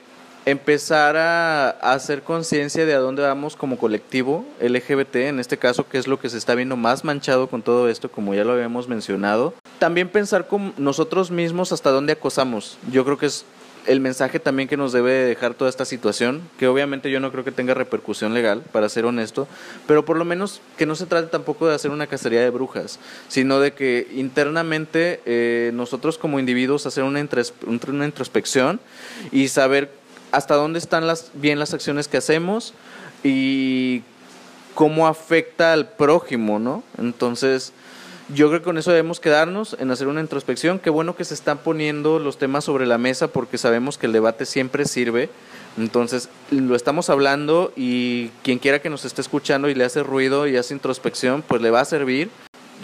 empezar a, hacer conciencia de a dónde vamos como colectivo LGBT, en este caso, que es lo que se está viendo más manchado con todo esto, como ya lo habíamos mencionado. También pensar con nosotros mismos hasta dónde acosamos. Yo creo que es el mensaje también que nos debe dejar toda esta situación, que obviamente yo no creo que tenga repercusión legal, para ser honesto, pero por lo menos que no se trate tampoco de hacer una cacería de brujas, sino de que internamente eh, nosotros como individuos hacer una, una introspección y saber hasta dónde están las, bien las acciones que hacemos y cómo afecta al prójimo, ¿no? Entonces, yo creo que con eso debemos quedarnos en hacer una introspección. Qué bueno que se están poniendo los temas sobre la mesa porque sabemos que el debate siempre sirve. Entonces, lo estamos hablando y quien quiera que nos esté escuchando y le hace ruido y hace introspección, pues le va a servir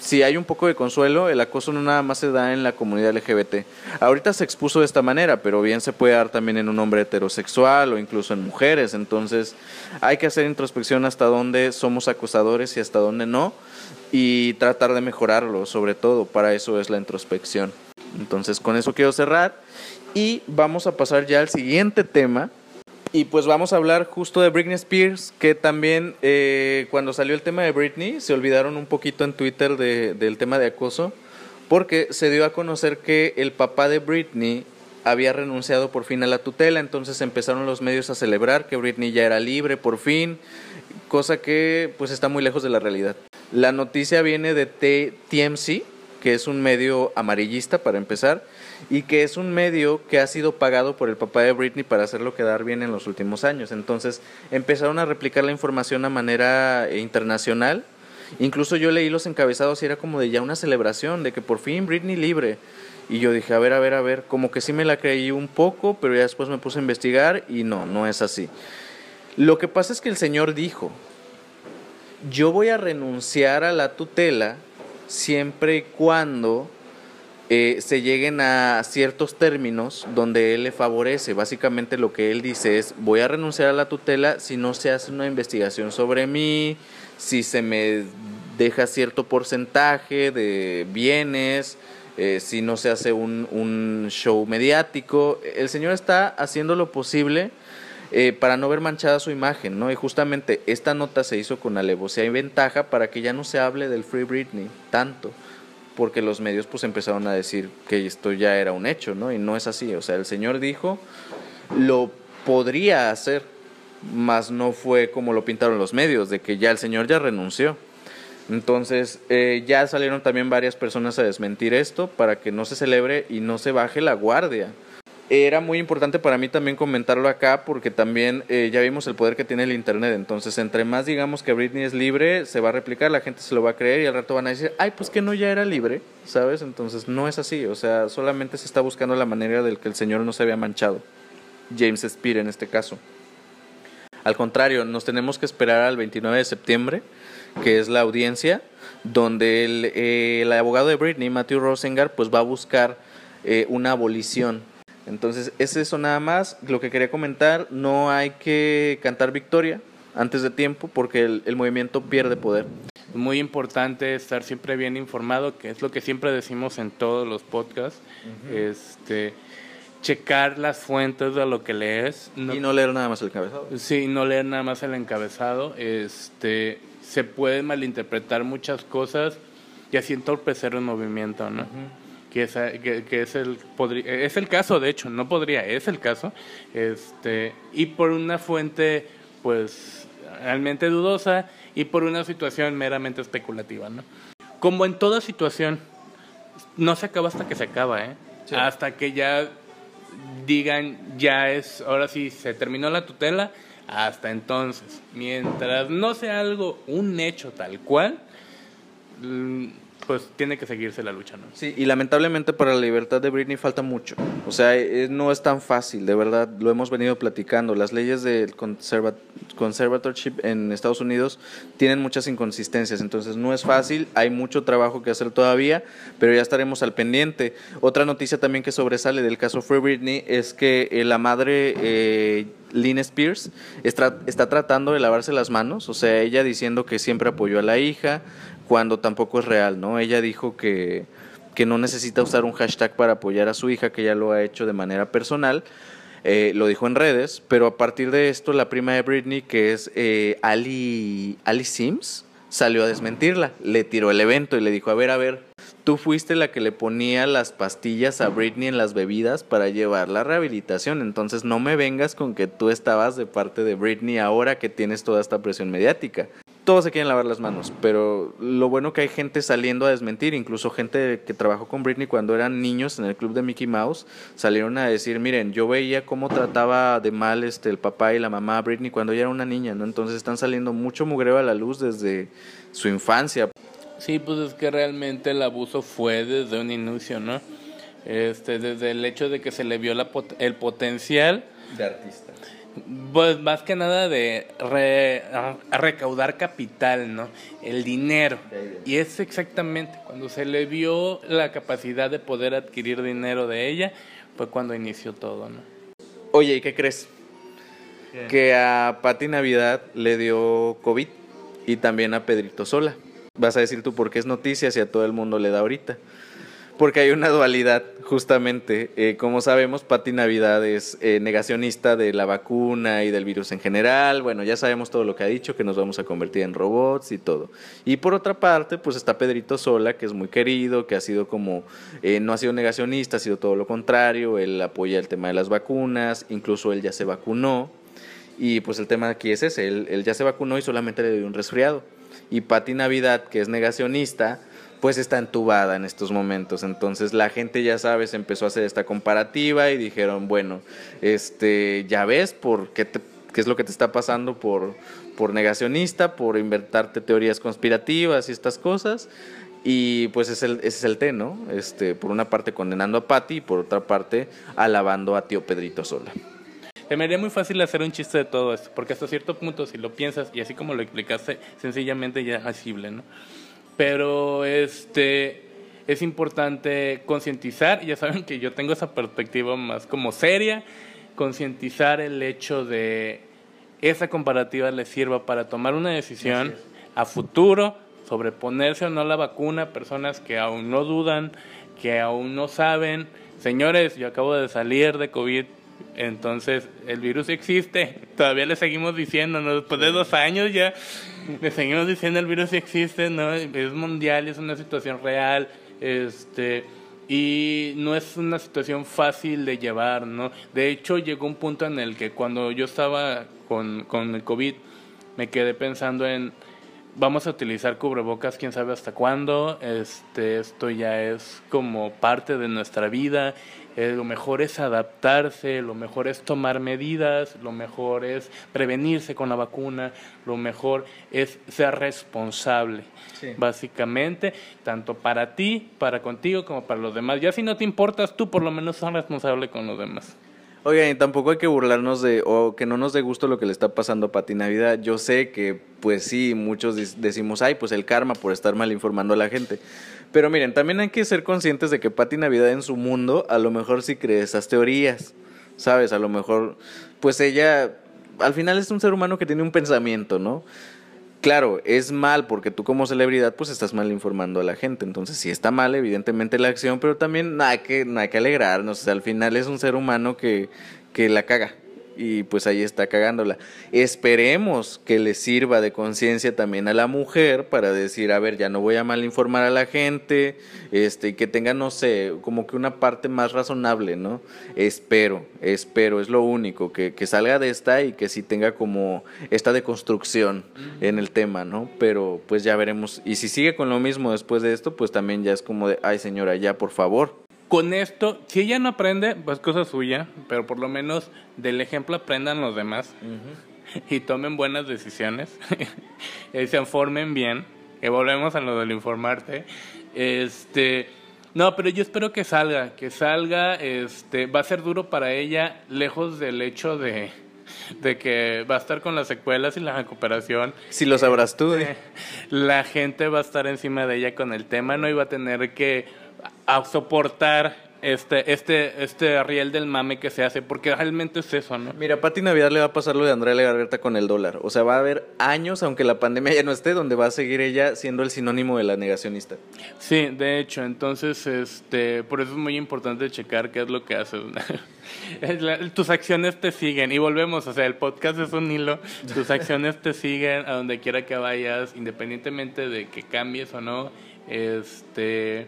si hay un poco de consuelo, el acoso no nada más se da en la comunidad LGBT. Ahorita se expuso de esta manera, pero bien se puede dar también en un hombre heterosexual o incluso en mujeres. Entonces hay que hacer introspección hasta dónde somos acosadores y hasta dónde no y tratar de mejorarlo, sobre todo. Para eso es la introspección. Entonces con eso quiero cerrar y vamos a pasar ya al siguiente tema y pues vamos a hablar justo de Britney Spears, que también eh, cuando salió el tema de Britney se olvidaron un poquito en Twitter de, del tema de acoso, porque se dio a conocer que el papá de Britney había renunciado por fin a la tutela, entonces empezaron los medios a celebrar que Britney ya era libre por fin, cosa que pues está muy lejos de la realidad. La noticia viene de TMC, que es un medio amarillista para empezar, y que es un medio que ha sido pagado por el papá de Britney para hacerlo quedar bien en los últimos años. Entonces empezaron a replicar la información a manera internacional. Incluso yo leí los encabezados y era como de ya una celebración, de que por fin Britney libre. Y yo dije, a ver, a ver, a ver, como que sí me la creí un poco, pero ya después me puse a investigar y no, no es así. Lo que pasa es que el Señor dijo, yo voy a renunciar a la tutela siempre y cuando eh, se lleguen a ciertos términos donde él le favorece. Básicamente lo que él dice es, voy a renunciar a la tutela si no se hace una investigación sobre mí, si se me deja cierto porcentaje de bienes, eh, si no se hace un, un, show mediático. El señor está haciendo lo posible eh, para no ver manchada su imagen, ¿no? Y justamente esta nota se hizo con alevosía y ventaja para que ya no se hable del Free Britney tanto porque los medios pues empezaron a decir que esto ya era un hecho, ¿no? Y no es así, o sea, el Señor dijo, lo podría hacer, mas no fue como lo pintaron los medios, de que ya el Señor ya renunció. Entonces, eh, ya salieron también varias personas a desmentir esto para que no se celebre y no se baje la guardia era muy importante para mí también comentarlo acá porque también eh, ya vimos el poder que tiene el Internet. Entonces, entre más digamos que Britney es libre, se va a replicar, la gente se lo va a creer y al rato van a decir, ay, pues que no ya era libre, ¿sabes? Entonces, no es así. O sea, solamente se está buscando la manera del que el Señor no se había manchado. James Spear en este caso. Al contrario, nos tenemos que esperar al 29 de septiembre, que es la audiencia, donde el, eh, el abogado de Britney, Matthew Rosengar, pues va a buscar eh, una abolición Entonces, es eso nada más. Lo que quería comentar, no hay que cantar victoria antes de tiempo porque el, el movimiento pierde poder. Muy importante estar siempre bien informado, que es lo que siempre decimos en todos los podcasts. Este checar las fuentes de lo que lees. y no leer nada más el encabezado. Sí, no leer nada más el encabezado. Este, se pueden malinterpretar muchas cosas y así entorpecer el movimiento, ¿no? Que, es, que, es, el, es el caso, de hecho, no podría, es el caso. Este, y por una fuente, pues, realmente dudosa y por una situación meramente especulativa, ¿no? Como en toda situación, no se acaba hasta que se acaba, ¿eh? Hasta que ya digan, ya es, ahora sí, se terminó la tutela, hasta entonces. Mientras no sea algo, un hecho tal cual, pues tiene que seguirse la lucha, ¿no? Sí, y lamentablemente para la libertad de Britney falta mucho. O sea, eh, no es tan fácil, de verdad, lo hemos venido platicando. Las leyes del conservatorship en Estados Unidos tienen muchas inconsistencias, entonces no es fácil, hay mucho trabajo que hacer todavía, pero ya estaremos al pendiente. Otra noticia también que sobresale del caso Free Britney es que eh, la madre... Eh, Lynn Spears está, tratando de lavarse las manos, o sea, ella diciendo que siempre apoyó a la hija, cuando tampoco es real, ¿no? Ella dijo que, que no necesita usar un hashtag para apoyar a su hija, que ya lo ha hecho de manera personal. Eh, lo dijo en redes, pero a partir de esto la prima de Britney, que es eh, Ali, Ali Sims, salió a desmentirla, le tiró el evento y le dijo, a ver, a ver, tú fuiste la que le ponía las pastillas a Britney en las bebidas para llevar la rehabilitación, entonces no me vengas con que tú estabas de parte de Britney ahora que tienes toda esta presión mediática todos se quieren lavar las manos, pero lo bueno que hay gente saliendo a desmentir, incluso gente que trabajó con Britney cuando eran niños en el club de Mickey Mouse, salieron a decir, miren, yo veía cómo trataba de mal este el papá y la mamá a Britney cuando ella era una niña, ¿no? Entonces están saliendo mucho mugreo a la luz desde su infancia. Sí, pues es que realmente el abuso fue desde un inicio, ¿no? Este, desde el hecho de que se le vio la el potencial de artista pues más que nada de recaudar capital, ¿no? El dinero. Y es exactamente cuando se le vio la capacidad de poder adquirir dinero de ella, fue cuando inició todo, ¿no? Oye, ¿y qué crees? Que a Pati Navidad le dio COVID y también a Pedrito Sola. Vas a decir tú por qué es noticia si a todo el mundo le da ahorita porque hay una dualidad, justamente. Eh, como sabemos, Pati Navidad es eh, negacionista de la vacuna y del virus en general. Bueno, ya sabemos todo lo que ha dicho, que nos vamos a convertir en robots y todo. Y por otra parte, pues está Pedrito Sola, que es muy querido, que ha sido como, eh, no ha sido negacionista, ha sido todo lo contrario. Él apoya el tema de las vacunas, incluso él ya se vacunó. Y pues el tema aquí es ese, él, él ya se vacunó y solamente le dio un resfriado. Y Pati Navidad, que es negacionista, pues está entubada en estos momentos. Entonces la gente ya sabes empezó a hacer esta comparativa y dijeron, bueno, este, ya ves por qué, qué es lo que te está pasando por, por negacionista, por inventarte teorías conspirativas y estas cosas. Y pues es el, ese es el té, ¿no? Este, por una parte condenando a Patti y por otra parte alabando a tío Pedrito Sola. Se me haría muy fácil hacer un chiste de todo esto, porque hasta cierto punto, si lo piensas y así como lo explicaste, sencillamente ya es asible, ¿no? Pero este es importante concientizar, ya saben que yo tengo esa perspectiva más como seria, concientizar el hecho de esa comparativa le sirva para tomar una decisión a futuro sobre ponerse o no la vacuna, personas que aún no dudan, que aún no saben. Señores, yo acabo de salir de COVID, entonces el virus existe, todavía le seguimos diciendo, después de dos años ya le seguimos diciendo el virus existe, ¿no? es mundial, es una situación real, este, y no es una situación fácil de llevar, ¿no? De hecho llegó un punto en el que cuando yo estaba con, con el COVID me quedé pensando en vamos a utilizar cubrebocas quién sabe hasta cuándo. Este, esto ya es como parte de nuestra vida. Eh, lo mejor es adaptarse, lo mejor es tomar medidas, lo mejor es prevenirse con la vacuna, lo mejor es ser responsable, básicamente, tanto para ti, para contigo, como para los demás. Ya si no te importas, tú por lo menos seas responsable con los demás. Oigan, y tampoco hay que burlarnos de, o que no nos dé gusto lo que le está pasando a Pati Navidad. Yo sé que, pues sí, muchos decimos, ay, pues el karma por estar mal informando a la gente. Pero miren, también hay que ser conscientes de que Pati Navidad en su mundo a lo mejor sí cree esas teorías, ¿sabes? A lo mejor, pues ella, al final es un ser humano que tiene un pensamiento, ¿no? Claro, es mal porque tú como celebridad pues estás mal informando a la gente, entonces sí está mal evidentemente la acción, pero también hay que, hay que alegrarnos, o al final es un ser humano que, que la caga, y pues ahí está cagándola. Esperemos que le sirva de conciencia también a la mujer para decir, a ver, ya no voy a mal informar a la gente, este, que tenga, no sé, como que una parte más razonable, ¿no? Espero, espero, es lo único, que, que salga de esta y que sí tenga como esta deconstrucción en el tema, ¿no? Pero pues ya veremos. Y si sigue con lo mismo después de esto, pues también ya es como de, ay señora, ya por favor con esto, si ella no aprende, pues cosa suya, pero por lo menos del ejemplo aprendan los demás y tomen buenas decisiones y se informen bien. Que volvemos a lo del informarte. Este, no, pero yo espero que salga, que salga, este, va a ser duro para ella, lejos del hecho de, de que va a estar con las secuelas y la recuperación. Si lo sabrás tú. ¿eh? La gente va a estar encima de ella con el tema, no iba a tener que a soportar este, este, este riel del mame que se hace, porque realmente es eso, ¿no? Mira, Pati Navidad le va a pasar lo de Andrea Legarreta con el dólar. O sea, va a haber años, aunque la pandemia ya no esté, donde va a seguir ella siendo el sinónimo de la negacionista. Sí, de hecho, entonces, este, por eso es muy importante checar qué es lo que haces. tus acciones te siguen y volvemos, o sea, el podcast es un hilo, tus acciones te siguen a donde quiera que vayas, independientemente de que cambies o no, este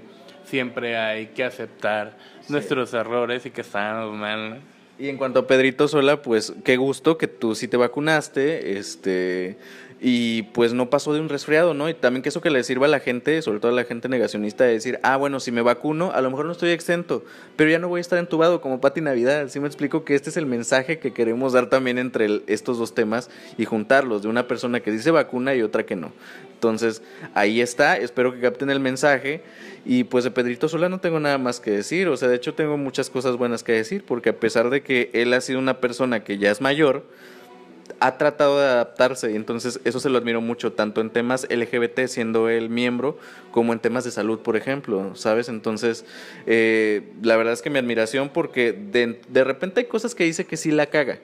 siempre hay que aceptar nuestros errores y que estamos mal. Y en cuanto a Pedrito Sola, pues qué gusto que tú sí te vacunaste, este, y pues no pasó de un resfriado, ¿no? Y también que eso que le sirva a la gente, sobre todo a la gente negacionista, de decir, ah, bueno, si me vacuno, a lo mejor no estoy exento, pero ya no voy a estar entubado como Pati Navidad. Sí me explico que este es el mensaje que queremos dar también entre estos dos temas y juntarlos, de una persona que dice vacuna y otra que no. Entonces, ahí está, espero que capten el mensaje. Y pues de Pedrito Sola no tengo nada más que decir, o sea, de hecho tengo muchas cosas buenas que decir, porque a pesar de que él ha sido una persona que ya es mayor, ha tratado de adaptarse y entonces eso se lo admiro mucho, tanto en temas LGBT siendo él miembro, como en temas de salud, por ejemplo, ¿sabes? Entonces, eh, la verdad es que mi admiración porque de, de, repente hay cosas que dice que sí la caga,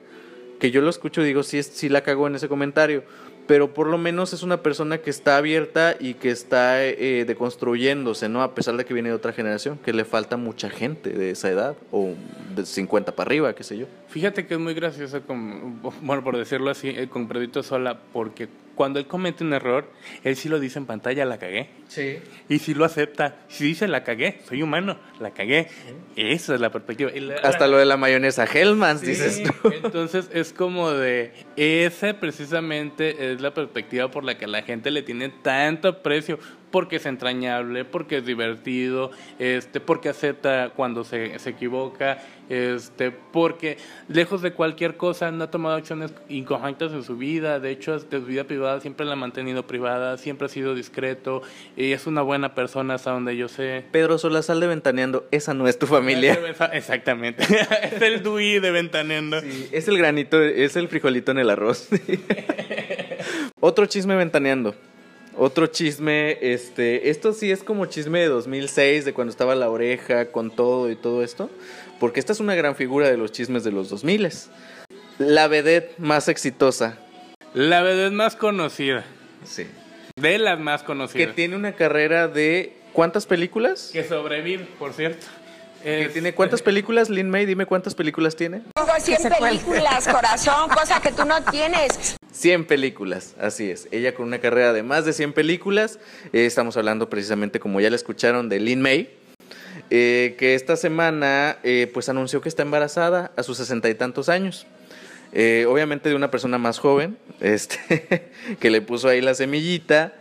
que yo lo escucho y digo, sí, sí la cagó en ese comentario, pero por lo menos es una persona que está abierta y que está eh, deconstruyéndose, ¿no? A pesar de que viene de otra generación, que le falta mucha gente de esa edad, o de 50 para arriba, qué sé yo. Fíjate que es muy gracioso, con, bueno, por decirlo así, eh, con Predito Sola, porque cuando él comete un error, él sí lo dice en pantalla, la cagué. Sí. Y sí lo acepta. Si dice, la cagué, soy humano, la cagué. Esa es la perspectiva. Hasta lo de la mayonesa Hellmann's, dices tú. Entonces es como de, esa precisamente es la perspectiva por la que la gente le tiene tanto aprecio porque es entrañable, porque es divertido, este, porque acepta cuando se, se equivoca, este, porque lejos de cualquier cosa no ha tomado acciones incorrectas en su vida, de hecho de su vida privada siempre la ha mantenido privada, siempre ha sido discreto y es una buena persona hasta donde yo sé. Pedro sal de Ventaneando, esa no es tu familia. Exactamente, es el Dui de Ventaneando. es el granito, es el frijolito en el arroz. Otro chisme Ventaneando. Otro chisme, este, esto sí es como chisme de 2006, de cuando estaba la oreja con todo y todo esto, porque esta es una gran figura de los chismes de los 2000. La vedette más exitosa. La vedette más conocida. Sí. De las más conocidas. Que tiene una carrera de ¿cuántas películas? Que sobrevive, por cierto. Que tiene cuántas películas, Lin May, dime cuántas películas tiene. Tengo 100 películas, corazón, cosa que tú no tienes. 100 películas, así es. Ella con una carrera de más de 100 películas. Eh, estamos hablando precisamente, como ya la escucharon, de Lin May. Eh, que esta semana eh, pues anunció que está embarazada a sus sesenta y tantos años. obviamente de una persona más joven, este, que le puso ahí la semillita.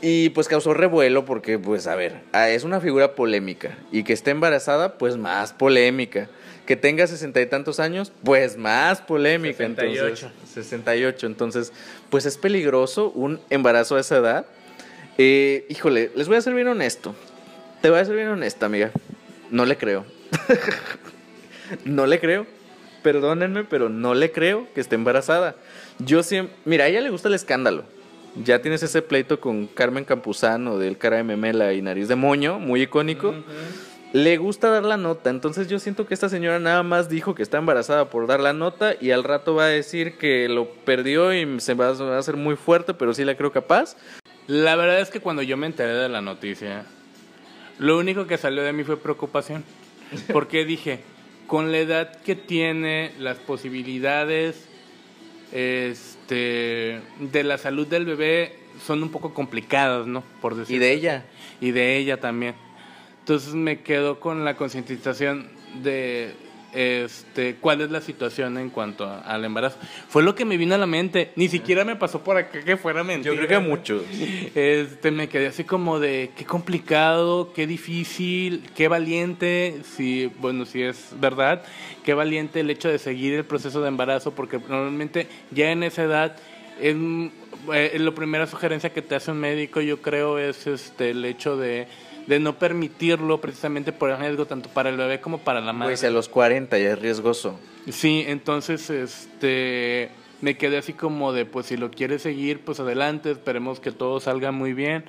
Y pues causó revuelo porque, pues, a ver, ah, es una figura polémica. Y que esté embarazada, pues más polémica. Que tenga sesenta y tantos años, pues más polémica. 68. Entonces, 68. Entonces, pues es peligroso un embarazo a esa edad. Eh, híjole, les voy a ser bien honesto. Te voy a ser bien honesta, amiga. No le creo. no le creo. perdónenme, pero no le creo que esté embarazada. Yo siempre, mira, a ella le gusta el escándalo. Ya tienes ese pleito con Carmen Campuzano del cara de memela y nariz de moño, muy icónico. Le gusta dar la nota, entonces yo siento que esta señora nada más dijo que está embarazada por dar la nota y al rato va a decir que lo perdió y se va a hacer muy fuerte, pero sí la creo capaz. La verdad es que cuando yo me enteré de la noticia, lo único que salió de mí fue preocupación. Porque dije, con la edad que tiene, las posibilidades este, de la salud del bebé son un poco complicadas, ¿no? Por decir. Y de ella. Y de ella también. Entonces me quedo con la concientización de este, cuál es la situación en cuanto a- al embarazo. Fue lo que me vino a la mente. Ni siquiera me pasó por acá que fuera mentira. Yo creo que muchos. Este, me quedé así como de qué complicado, qué difícil, qué valiente, si, bueno, si es verdad, qué valiente el hecho de seguir el proceso de embarazo, porque normalmente ya en esa edad, es, eh, la primera sugerencia que te hace un médico, yo creo, es este, el hecho de, de no permitirlo precisamente por el riesgo tanto para el bebé como para la madre. Pues a los 40 ya es riesgoso. Sí, entonces este me quedé así como de pues si lo quiere seguir, pues adelante, esperemos que todo salga muy bien.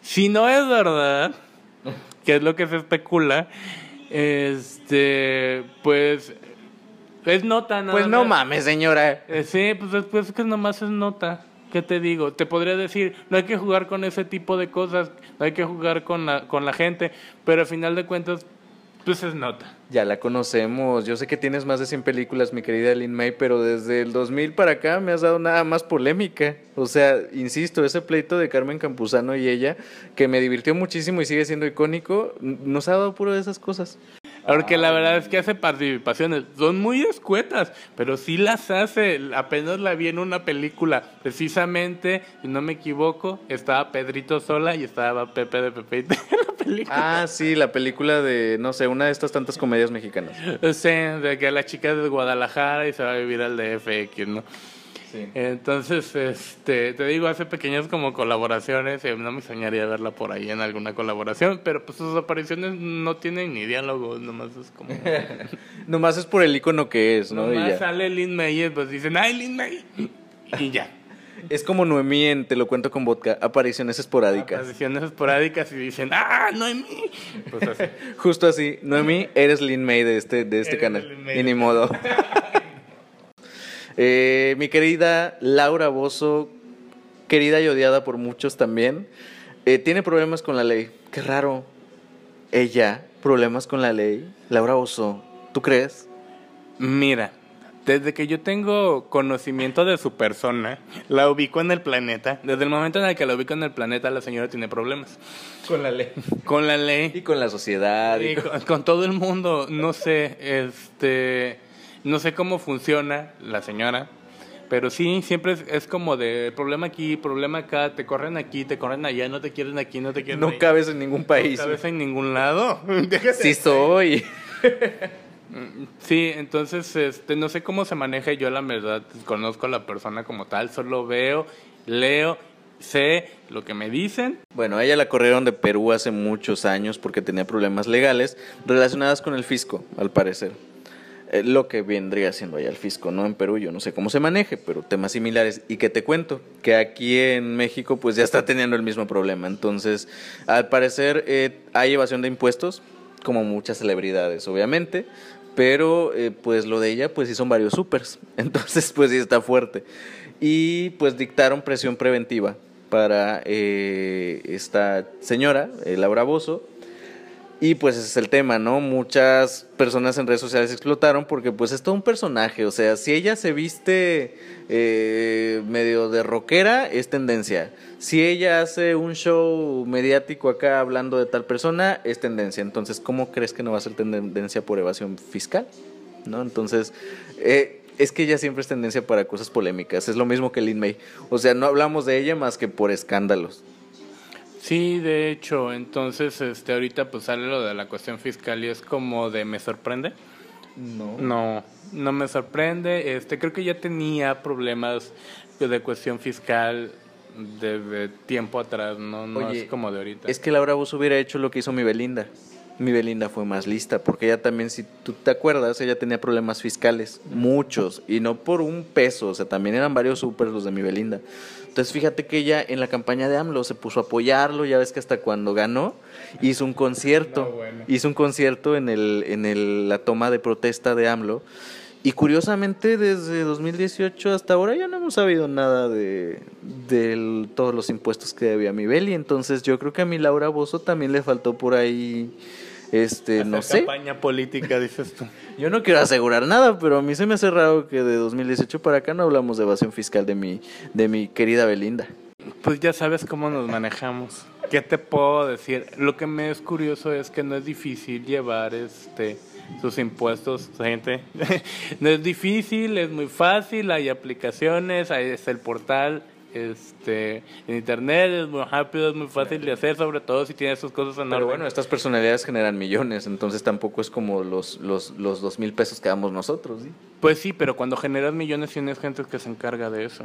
Si no es verdad, que es lo que se especula, este pues es nota nada Pues no más. mames, señora. Eh, sí, pues después es que nomás es nota. ¿Qué te digo? Te podría decir, no hay que jugar con ese tipo de cosas, no hay que jugar con la, con la gente, pero al final de cuentas, pues es nota. Ya la conocemos. Yo sé que tienes más de 100 películas, mi querida Lin May, pero desde el 2000 para acá me has dado nada más polémica. O sea, insisto, ese pleito de Carmen Campuzano y ella, que me divirtió muchísimo y sigue siendo icónico, nos ha dado puro de esas cosas. Porque la verdad es que hace participaciones, son muy escuetas, pero sí las hace. Apenas la vi en una película, precisamente, si no me equivoco, estaba Pedrito Sola y estaba Pepe de Pepe en la película. Ah, sí, la película de, no sé, una de estas tantas comedias mexicanas. Sí, de que la chica es de Guadalajara y se va a vivir al DFX, ¿no? Sí. Entonces, este, te digo, hace pequeñas como colaboraciones, y no me extrañaría verla por ahí en alguna colaboración, pero pues sus apariciones no tienen ni diálogos, nomás es como... Nomás es por el icono que es, ¿no? Y nomás ya. sale Lin May y pues dicen, ¡ay, Lin May! Y ya. Es como Noemí en Te lo cuento con vodka, apariciones esporádicas. Apariciones esporádicas y dicen, ¡ah, no es mí! Pues así. Justo así, Noemí, eres Lin May de este, de este Eres canal. Y ni modo. Eh, mi querida Laura Bozo, querida y odiada por muchos también, eh, tiene problemas con la ley. Qué raro. Ella, problemas con la ley. Laura Bozo, ¿tú crees? Mira, desde que yo tengo conocimiento de su persona, la ubico en el planeta. Desde el momento en el que la ubico en el planeta, la señora tiene problemas. Con la ley. Con la ley. Y con la sociedad. y Y con- con, con todo el mundo, no sé, este, no sé cómo funciona la señora, pero sí, siempre es, es como de problema aquí, problema acá, te corren aquí, te corren allá, no te quieren aquí, no te quieren No cabes en ningún país. No cabes en ningún lado. Déjate. Sí soy. Sí, entonces, este, no sé cómo se maneja, yo la verdad conozco a la persona como tal, solo veo, leo, sé lo que me dicen. Bueno, a ella la corrieron de Perú hace muchos años porque tenía problemas legales relacionadas con el fisco, al parecer. Eh, lo que vendría siendo allá el fisco, ¿no? En Perú yo no sé cómo se maneje, pero temas similares. Y que te cuento, que aquí en México pues ya está teniendo el mismo problema. Entonces, al parecer eh, hay evasión de impuestos, como muchas celebridades, obviamente. Pero eh, pues lo de ella pues sí son varios supers. Entonces pues sí está fuerte. Y pues dictaron presión preventiva para eh, esta señora, eh, Laura Bozo. Y pues ese es el tema, ¿no? Muchas personas en redes sociales explotaron porque pues es todo un personaje. O sea, si ella se viste eh, medio de rockera, es tendencia. Si ella hace un show mediático acá hablando de tal persona, es tendencia. Entonces, ¿cómo crees que no va a ser tendencia por evasión fiscal? ¿No? Entonces, eh, es que ella siempre es tendencia para cosas polémicas. Es lo mismo que Lin May. O sea, no hablamos de ella más que por escándalos. Sí, de hecho, entonces, este, ahorita pues sale lo de la cuestión fiscal y es como de me sorprende. No. No, no me sorprende. Este, creo que ya tenía problemas de cuestión fiscal desde tiempo atrás, no, no Oye, es como de ahorita. Es que Laura Bozo hubiera hecho lo que hizo mi Belinda. mi Belinda fue más lista, porque ella también, si tú te acuerdas, ella tenía problemas fiscales, muchos, y no por un peso, o sea, también eran varios super los de mi Belinda. Entonces fíjate que ella en la campaña de AMLO se puso a apoyarlo, ya ves que hasta cuando ganó hizo un concierto, hizo un concierto en, el, en el, la toma de protesta de AMLO. Y curiosamente desde 2018 hasta ahora ya no hemos sabido nada de, de todos los impuestos que debía mi Beli. Entonces yo creo que a mi Laura Bozo también le faltó por ahí este, no sé. campaña política, dices tú. Yo no quiero asegurar nada, pero a mí se me hace raro que de 2018 para acá no hablamos de evasión fiscal de mi, de mi querida Belinda. Pues ya sabes cómo nos manejamos. ¿Qué te puedo decir? Lo que me es curioso es que no es difícil llevar este sus impuestos, gente. no es difícil, es muy fácil, hay aplicaciones, ahí está el portal este, en internet, es muy rápido, es muy fácil de hacer, sobre todo si tienes sus cosas en Pero bueno, estas personalidades generan millones, entonces tampoco es como los, los, los dos mil pesos que damos nosotros. Pues sí, pero cuando generas millones tienes gente que se encarga de eso.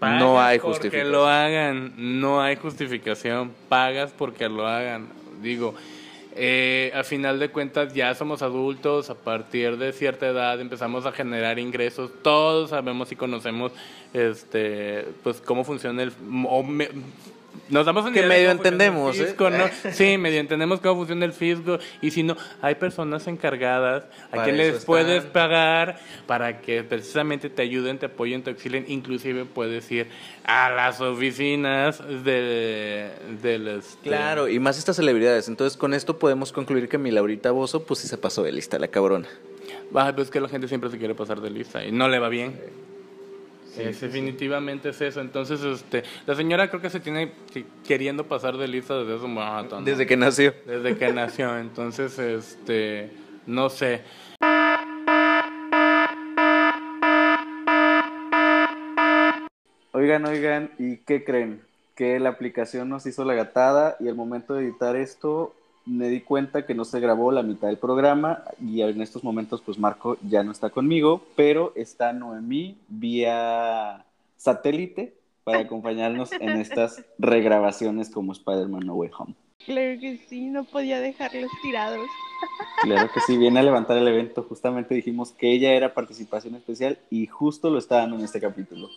no hay justificación. Porque lo hagan, no hay justificación, pagas porque lo hagan. Digo, eh, a final de cuentas ya somos adultos, a partir de cierta edad empezamos a generar ingresos, todos sabemos y conocemos este pues cómo funciona el nos damos que medio entendemos, ¿eh? Sí, medio entendemos cómo funciona el fisco y si no, hay personas encargadas a quien les puedes pagar para que precisamente te ayuden, te apoyen, te auxilien, inclusive puedes ir a las oficinas de, del... Este, claro, y más estas celebridades. Entonces, con esto podemos concluir que mi Laurita Bozo, pues sí se pasó de lista, la cabrona. Va, pues que la gente siempre se quiere pasar de lista y no le va bien definitivamente es eso. Entonces, este, la señora creo que se tiene queriendo pasar de lista desde hace un Desde que nació. Desde que nació. Entonces, este, no sé. Oigan, oigan, ¿y qué creen? Que la aplicación nos hizo la gatada y al momento de editar esto me di cuenta que no se grabó la mitad del programa y en estos momentos pues Marco ya no está conmigo, pero está Noemí vía satélite para acompañarnos en estas regrabaciones como Spider-Man No Way Home. Claro que sí, no podía dejarlos tirados. Claro que sí, viene a levantar el evento. Justamente dijimos que ella era participación especial y justo lo está dando en este capítulo.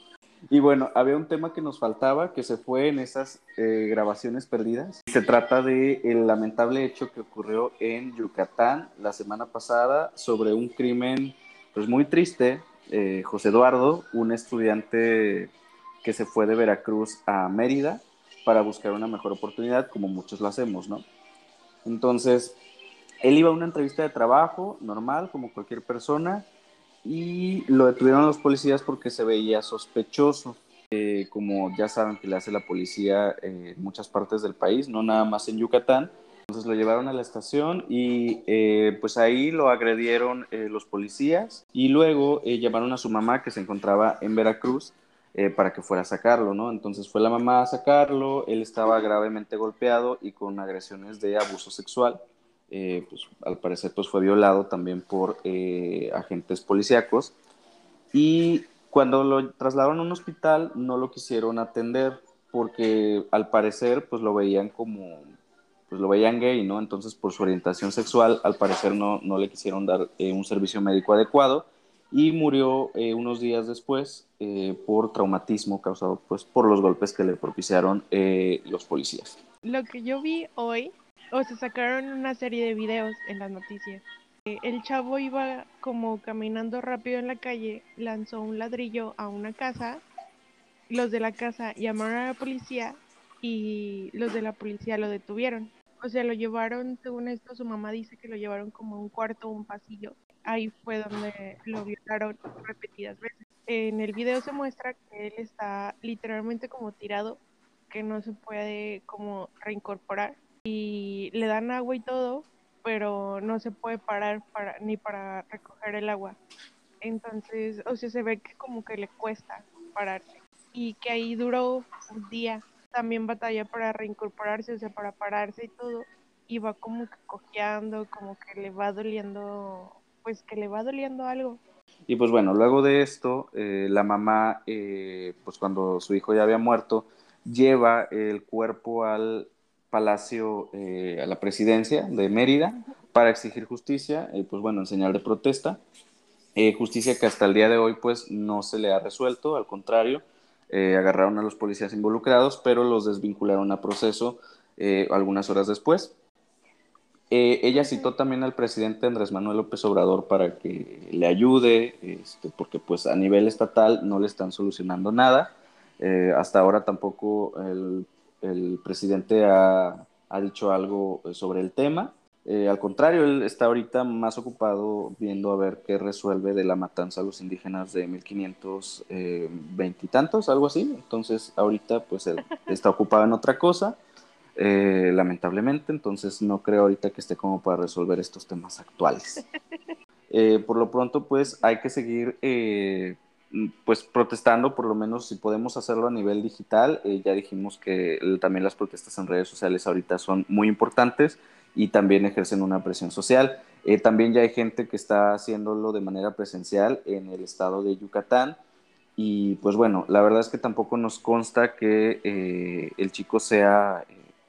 Y bueno, había un tema que nos faltaba, que se fue en esas eh, grabaciones perdidas. Se trata de el lamentable hecho que ocurrió en Yucatán la semana pasada sobre un crimen pues muy triste. Eh, José Eduardo, un estudiante que se fue de Veracruz a Mérida para buscar una mejor oportunidad, como muchos lo hacemos, ¿no? Entonces, él iba a una entrevista de trabajo normal, como cualquier persona, y lo detuvieron los policías porque se veía sospechoso. Eh, como ya saben que le hace la policía en muchas partes del país, no nada más en Yucatán. Entonces lo llevaron a la estación y eh, pues ahí lo agredieron eh, los policías y luego llamaron a su mamá que se encontraba en Veracruz para que fuera a sacarlo, ¿no? Entonces fue la mamá a sacarlo, él estaba gravemente golpeado y con agresiones de abuso sexual. Eh, pues, al parecer pues, fue violado también por eh, agentes policíacos. Y cuando lo trasladaron a un hospital no lo quisieron atender porque al parecer pues lo veían como, pues lo veían gay, ¿no? Entonces por su orientación sexual al parecer no, no le quisieron dar eh, un servicio médico adecuado y murió unos días después por traumatismo causado pues por los golpes que le propiciaron los policías. Lo que yo vi hoy o se sacaron una serie de videos en las noticias. Eh, el chavo iba como caminando rápido en la calle, lanzó un ladrillo a una casa, los de la casa llamaron a la policía y los de la policía lo detuvieron. O sea, lo llevaron, según esto, su mamá dice que lo llevaron como un cuarto o un pasillo. Ahí fue donde lo violaron repetidas veces. En el video se muestra que él está literalmente como tirado, que no se puede como reincorporar y le dan agua y todo, pero no se puede parar para, ni para recoger el agua. Entonces, o sea, se ve que como que le cuesta pararse. Y que ahí duró un día. También batalla para reincorporarse, o sea, para pararse y todo. Y va como que cojeando, como que le va doliendo, pues que le va doliendo algo. Y pues bueno, luego de esto, eh, la mamá, eh, pues cuando su hijo ya había muerto, lleva el cuerpo al Palacio, a la presidencia de Mérida para exigir justicia, pues bueno, en señal de protesta. justicia que hasta el día de hoy pues no se le ha resuelto, al contrario, agarraron a los policías involucrados, pero los desvincularon a proceso algunas horas después. Eh, ella citó también al presidente Andrés Manuel López Obrador para que le ayude, este, porque pues a nivel estatal no le están solucionando nada. Eh, hasta ahora tampoco el, presidente ha, dicho algo20 el tema. Eh, al contrario, él está ahorita más ocupado viendo a ver qué resuelve de la matanza a los indígenas de 1520 y tantos, algo así. Entonces, ahorita pues él está ocupado en otra cosa. Eh, lamentablemente, entonces no creo ahorita que esté como para resolver estos temas actuales. Eh, por lo pronto, pues hay que seguir eh, pues protestando, por lo menos si podemos hacerlo a nivel digital. ya dijimos que también las protestas en redes sociales ahorita son muy importantes y también ejercen una presión social. también ya hay gente que está haciéndolo de manera presencial en el estado de Yucatán. Y pues bueno, la verdad es que tampoco nos consta que el chico sea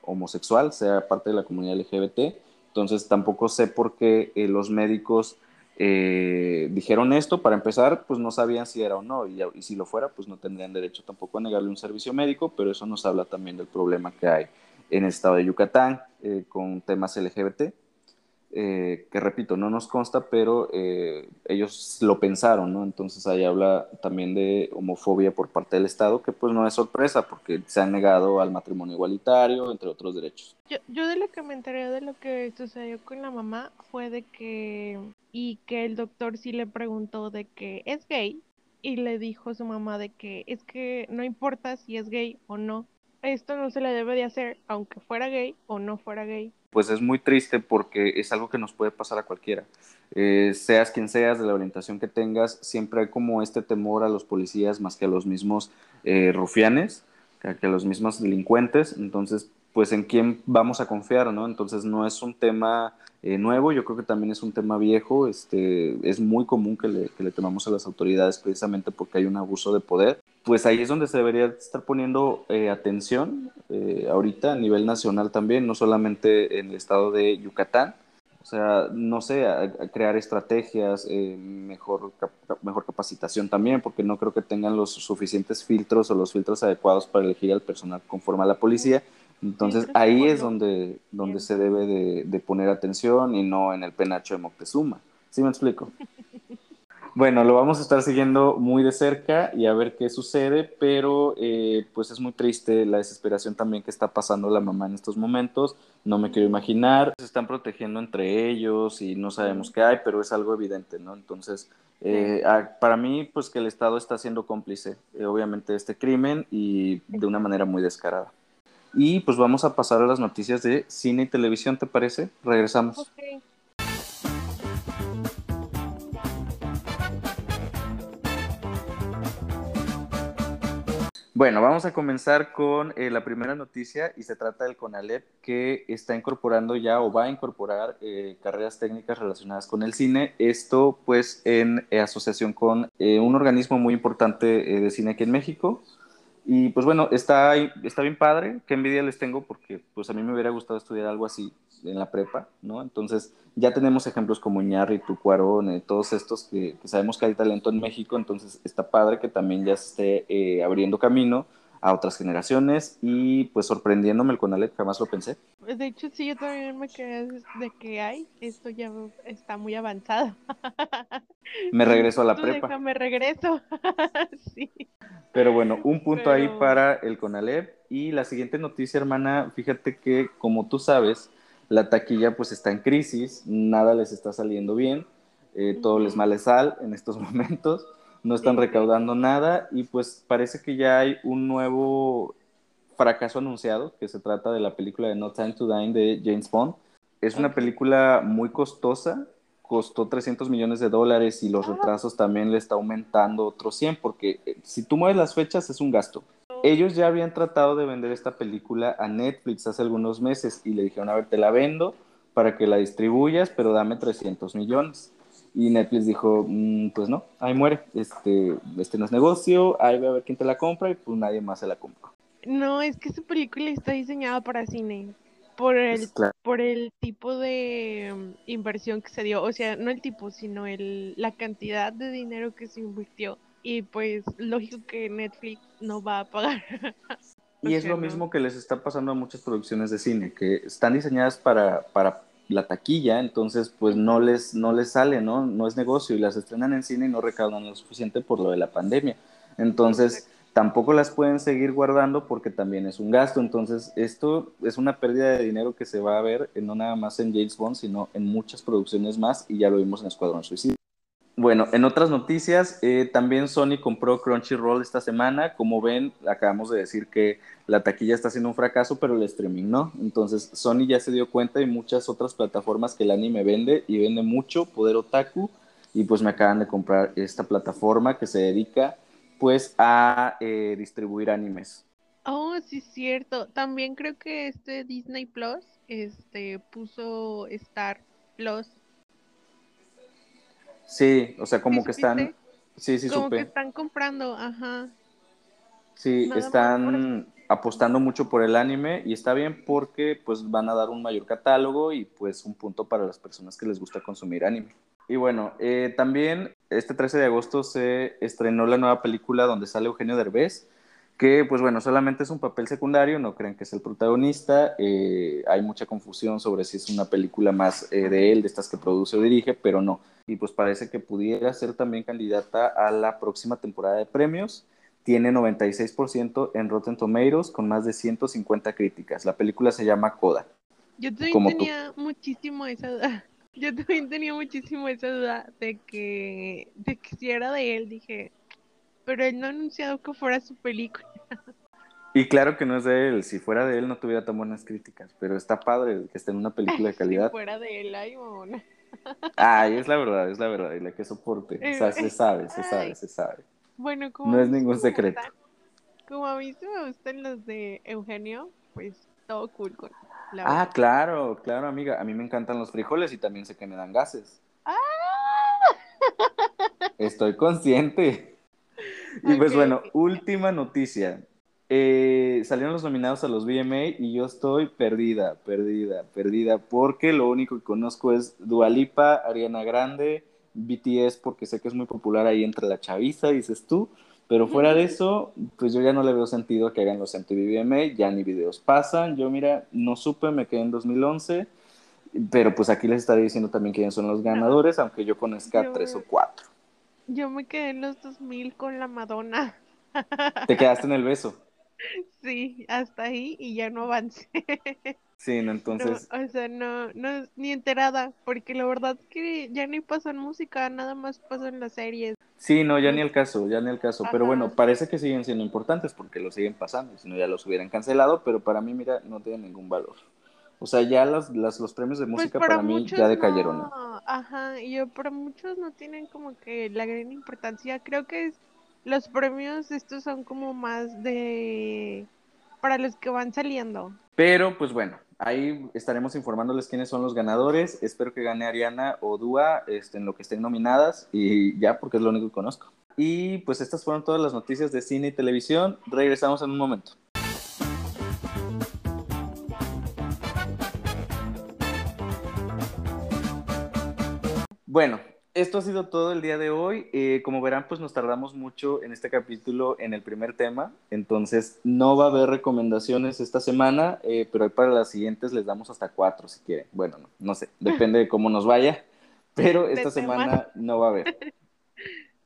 homosexual, sea parte de la comunidad LGBT. Entonces tampoco sé por qué eh, los médicos eh, dijeron esto. Para empezar, pues no sabían si era o no, y, si lo fuera, pues no tendrían derecho tampoco a negarle un servicio médico, pero eso nos habla también del problema que hay en el estado de Yucatán eh, con temas LGBT. Eh, que repito, no nos consta, pero eh, ellos lo pensaron, ¿no? Entonces ahí habla también de homofobia por parte del Estado, que pues no es sorpresa, porque se han negado al matrimonio igualitario, entre otros derechos. Yo, yo de lo que me enteré de lo que sucedió con la mamá fue de que, y que el doctor sí le preguntó de que es gay, y le dijo a su mamá de que es que no importa si es gay o no, esto no se le debe de hacer, aunque fuera gay o no fuera gay pues es muy triste porque es algo que nos puede pasar a cualquiera. Eh, seas quien seas, de la orientación que tengas, siempre hay como este temor a los policías más que a los mismos eh, rufianes, que a los mismos delincuentes. Entonces, pues en quién vamos a confiar, ¿no? Entonces no es un tema eh, nuevo, yo creo que también es un tema viejo, este, es muy común que le, que le temamos a las autoridades precisamente porque hay un abuso de poder. Pues ahí es donde se debería estar poniendo eh, atención eh, ahorita a nivel nacional también, no solamente en el estado de Yucatán, o sea, no sé, crear estrategias, mejor, mejor capacitación también, porque no creo que tengan los suficientes filtros o los filtros adecuados para elegir al personal conforme a la policía. Entonces ahí es donde, donde se debe de, poner atención y no en el penacho de Moctezuma. ¿Sí me explico? Bueno, lo vamos a estar siguiendo muy de cerca y a ver qué sucede, pero eh, pues es muy triste la desesperación también que está pasando la mamá en estos momentos. No me quiero imaginar. Se están protegiendo entre ellos y no sabemos qué hay, pero es algo evidente, ¿no? Entonces, eh, para mí, pues que el Estado está siendo cómplice, eh, obviamente, de este crimen y de una manera muy descarada. Y pues vamos a pasar a las noticias de cine y televisión, ¿te parece? Regresamos. Bueno, vamos a comenzar con eh, la primera noticia y se trata del CONALEP que está incorporando ya o va a incorporar eh, carreras técnicas relacionadas con el cine. Esto pues en eh, asociación con un organismo muy importante de cine aquí en México, y pues bueno, está, está bien padre, qué envidia les tengo porque pues a mí me hubiera gustado estudiar algo así en la prepa, ¿no? Entonces ya tenemos ejemplos como Iñárritu, Cuarón, eh, todos estos que, sabemos que hay talento en México, entonces está padre que también ya se esté eh, abriendo camino a otras generaciones y pues sorprendiéndome el Conalep, jamás lo pensé. De hecho, sí, yo también me quedé de que hay, esto ya está muy avanzado. Me regreso a la prepa. Me regreso. sí. Pero bueno, un punto ahí para el Conalep. Y la siguiente noticia, hermana, fíjate que como tú sabes, la taquilla pues está en crisis, nada les está saliendo bien, eh, todo les male sal en estos momentos no están recaudando nada y pues parece que ya hay un nuevo fracaso anunciado, que se trata de la película de No Time to Die de James Bond. Es una película muy costosa, costó 300 millones de dólares y los ah. retrasos también le está aumentando otros 100, porque eh, si tú mueves las fechas es un gasto. Ellos ya habían tratado de vender esta película a Netflix hace algunos meses y le dijeron, a ver, te la vendo para que la distribuyas, pero dame 300 millones. Y Netflix dijo, mm, pues no, ahí muere, este, este no es negocio, ahí voy a ver quién te la compra y pues nadie más se la compra. No, es que su película está diseñada para cine. por el, Pues, claro. por el tipo de mm, inversión que se dio, o sea, no el tipo, sino el, la cantidad de dinero que se invirtió. Y pues lógico que Netflix no va a pagar. Y es lo no. mismo que les está pasando a muchas producciones de cine, que están diseñadas para, para la taquilla, entonces pues no les, no les sale, ¿no? No es negocio y las estrenan en cine y no recaudan lo suficiente por lo de la pandemia. Entonces tampoco las pueden seguir guardando porque también es un gasto. Entonces esto es una pérdida de dinero que se va a ver eh, no nada más en James Bond, sino en muchas producciones más y ya lo vimos en Escuadrón Suicida. Bueno, en otras noticias, eh, también Sony compró Crunchyroll esta semana. Como ven, acabamos de decir que la taquilla está siendo un fracaso, pero el streaming no. Entonces, Sony ya se dio cuenta y muchas otras plataformas que el anime vende y vende mucho, Poder Otaku, y pues me acaban de comprar esta plataforma que se dedica pues a eh, distribuir animes. Oh, sí, cierto. También creo que este Disney Plus este, puso Star Plus. Sí, o sea, como ¿Sí que están... Sí, sí, Como supe. que están comprando, ajá. Sí, Nada están apostando mucho por el anime y está bien porque pues van a dar un mayor catálogo y pues un punto para las personas que les gusta consumir anime. Y bueno, eh, también este 13 de agosto se estrenó la nueva película donde sale Eugenio Derbez, que pues bueno, solamente es un papel secundario, no creen que es el protagonista, eh, hay mucha confusión sobre si es una película más eh, de él, de estas que produce o dirige, pero no. Y pues parece que pudiera ser también candidata a la próxima temporada de premios tiene 96% en Rotten Tomatoes con más de 150 críticas. La película se llama Coda. Yo también Como tú. tenía muchísimo esa duda. Yo también tenía muchísimo esa duda de que, de que si era de él, dije, pero él no ha anunciado que fuera su película. Y claro que no es de él, si fuera de él no tuviera tan buenas críticas, pero está padre que esté en una película de Si calidad. fuera de él, ay, mamona. Ay, es la verdad, es la verdad, y la que soporte. O sea, Eh, se sabe, se sabe, se sabe. Bueno, como No es ningún secreto. gustan- como a mí sí me gustan los de Eugenio, pues todo cool con la Ah, verdad. claro, claro, amiga. A mí me encantan los frijoles y también sé que me dan gases. ¡Ah! Estoy consciente. Y pues Ok. bueno, última noticia. Eh, salieron los nominados a los VMA y yo estoy perdida, perdida, perdida, porque lo único que conozco es Dualipa, Ariana Grande, BTS, porque sé que es muy popular ahí entre la chaviza, dices tú, pero fuera de eso, pues yo ya no le veo sentido que hagan los MTV VMA, ya ni videos pasan, yo mira, no supe, me quedé en 2011, pero pues aquí les estaré diciendo también quiénes son los ganadores, aunque yo conozca tres o cuatro. Yo me quedé en los 2000 con la Madonna. Te quedaste en el beso. Sí, hasta ahí y ya no avancé. Sí, no, No, entonces... o sea, no, no, ni enterada, porque la verdad que ya ni pasan música, nada más pasan las series. Sí, no, ya ni el caso, ya ni el caso. Pero bueno, parece que siguen siendo importantes porque lo siguen pasando, si no ya los hubieran cancelado, pero para mí, mira, no tienen ningún valor. O sea, ya los, las- los premios de Pues música para para, mí ya decayeron. ¿no? no, ajá, y yo, para muchos no tienen como que la gran importancia. Creo que es- los premios estos son como más de para los que van saliendo. Pero pues bueno, ahí estaremos informándoles quiénes son los ganadores. Espero que gane Ariana o Dua este, en lo que estén nominadas y ya, porque es lo único que conozco. Y pues estas fueron todas las noticias de cine y televisión. Regresamos en un momento. Bueno, esto ha sido todo el día de hoy. Eh, como verán, pues nos tardamos mucho en este capítulo en el primer tema, entonces no va a haber recomendaciones esta semana, eh, pero para las siguientes les damos hasta cuatro si quieren. Bueno, no, no sé, depende de cómo nos vaya, pero esta semana no va a haber.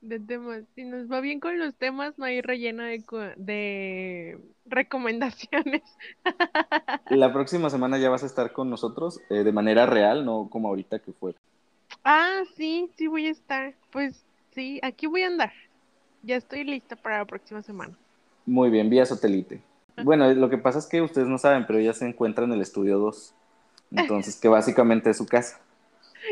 De temas. Si nos va bien con los temas, no hay relleno de recomendaciones. La próxima semana ya vas a estar con nosotros eh, de manera real, no como ahorita que fue. Ah, sí, sí voy a estar. Pues sí, aquí voy a andar. Ya estoy lista para la próxima semana. Muy bien, vía satélite. Bueno, lo que pasa es que ustedes no saben, pero ella se encuentra en el estudio 2. Entonces, que básicamente es su casa.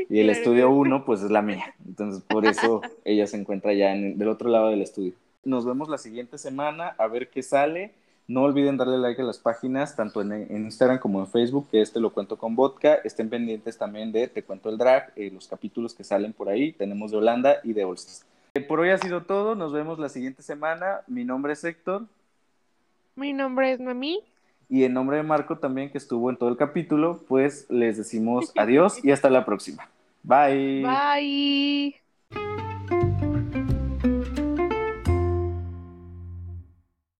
Y el Claro estudio que sí. 1, pues es la mía. Entonces, por eso ella se encuentra ya en- del otro lado del estudio. Nos vemos la siguiente semana a ver qué sale. No olviden darle like a las páginas, tanto en, en Instagram como en Facebook, que este lo cuento con vodka. Estén pendientes también de Te Cuento el Drag, eh, los capítulos que salen por ahí. Tenemos de Holanda y de Olsas. Eh, por hoy ha sido todo. Nos vemos la siguiente semana. Mi nombre es Héctor. Mi nombre es Mami. Y en nombre de Marco también, que estuvo en todo el capítulo, pues les decimos adiós y hasta la próxima. Bye. Bye.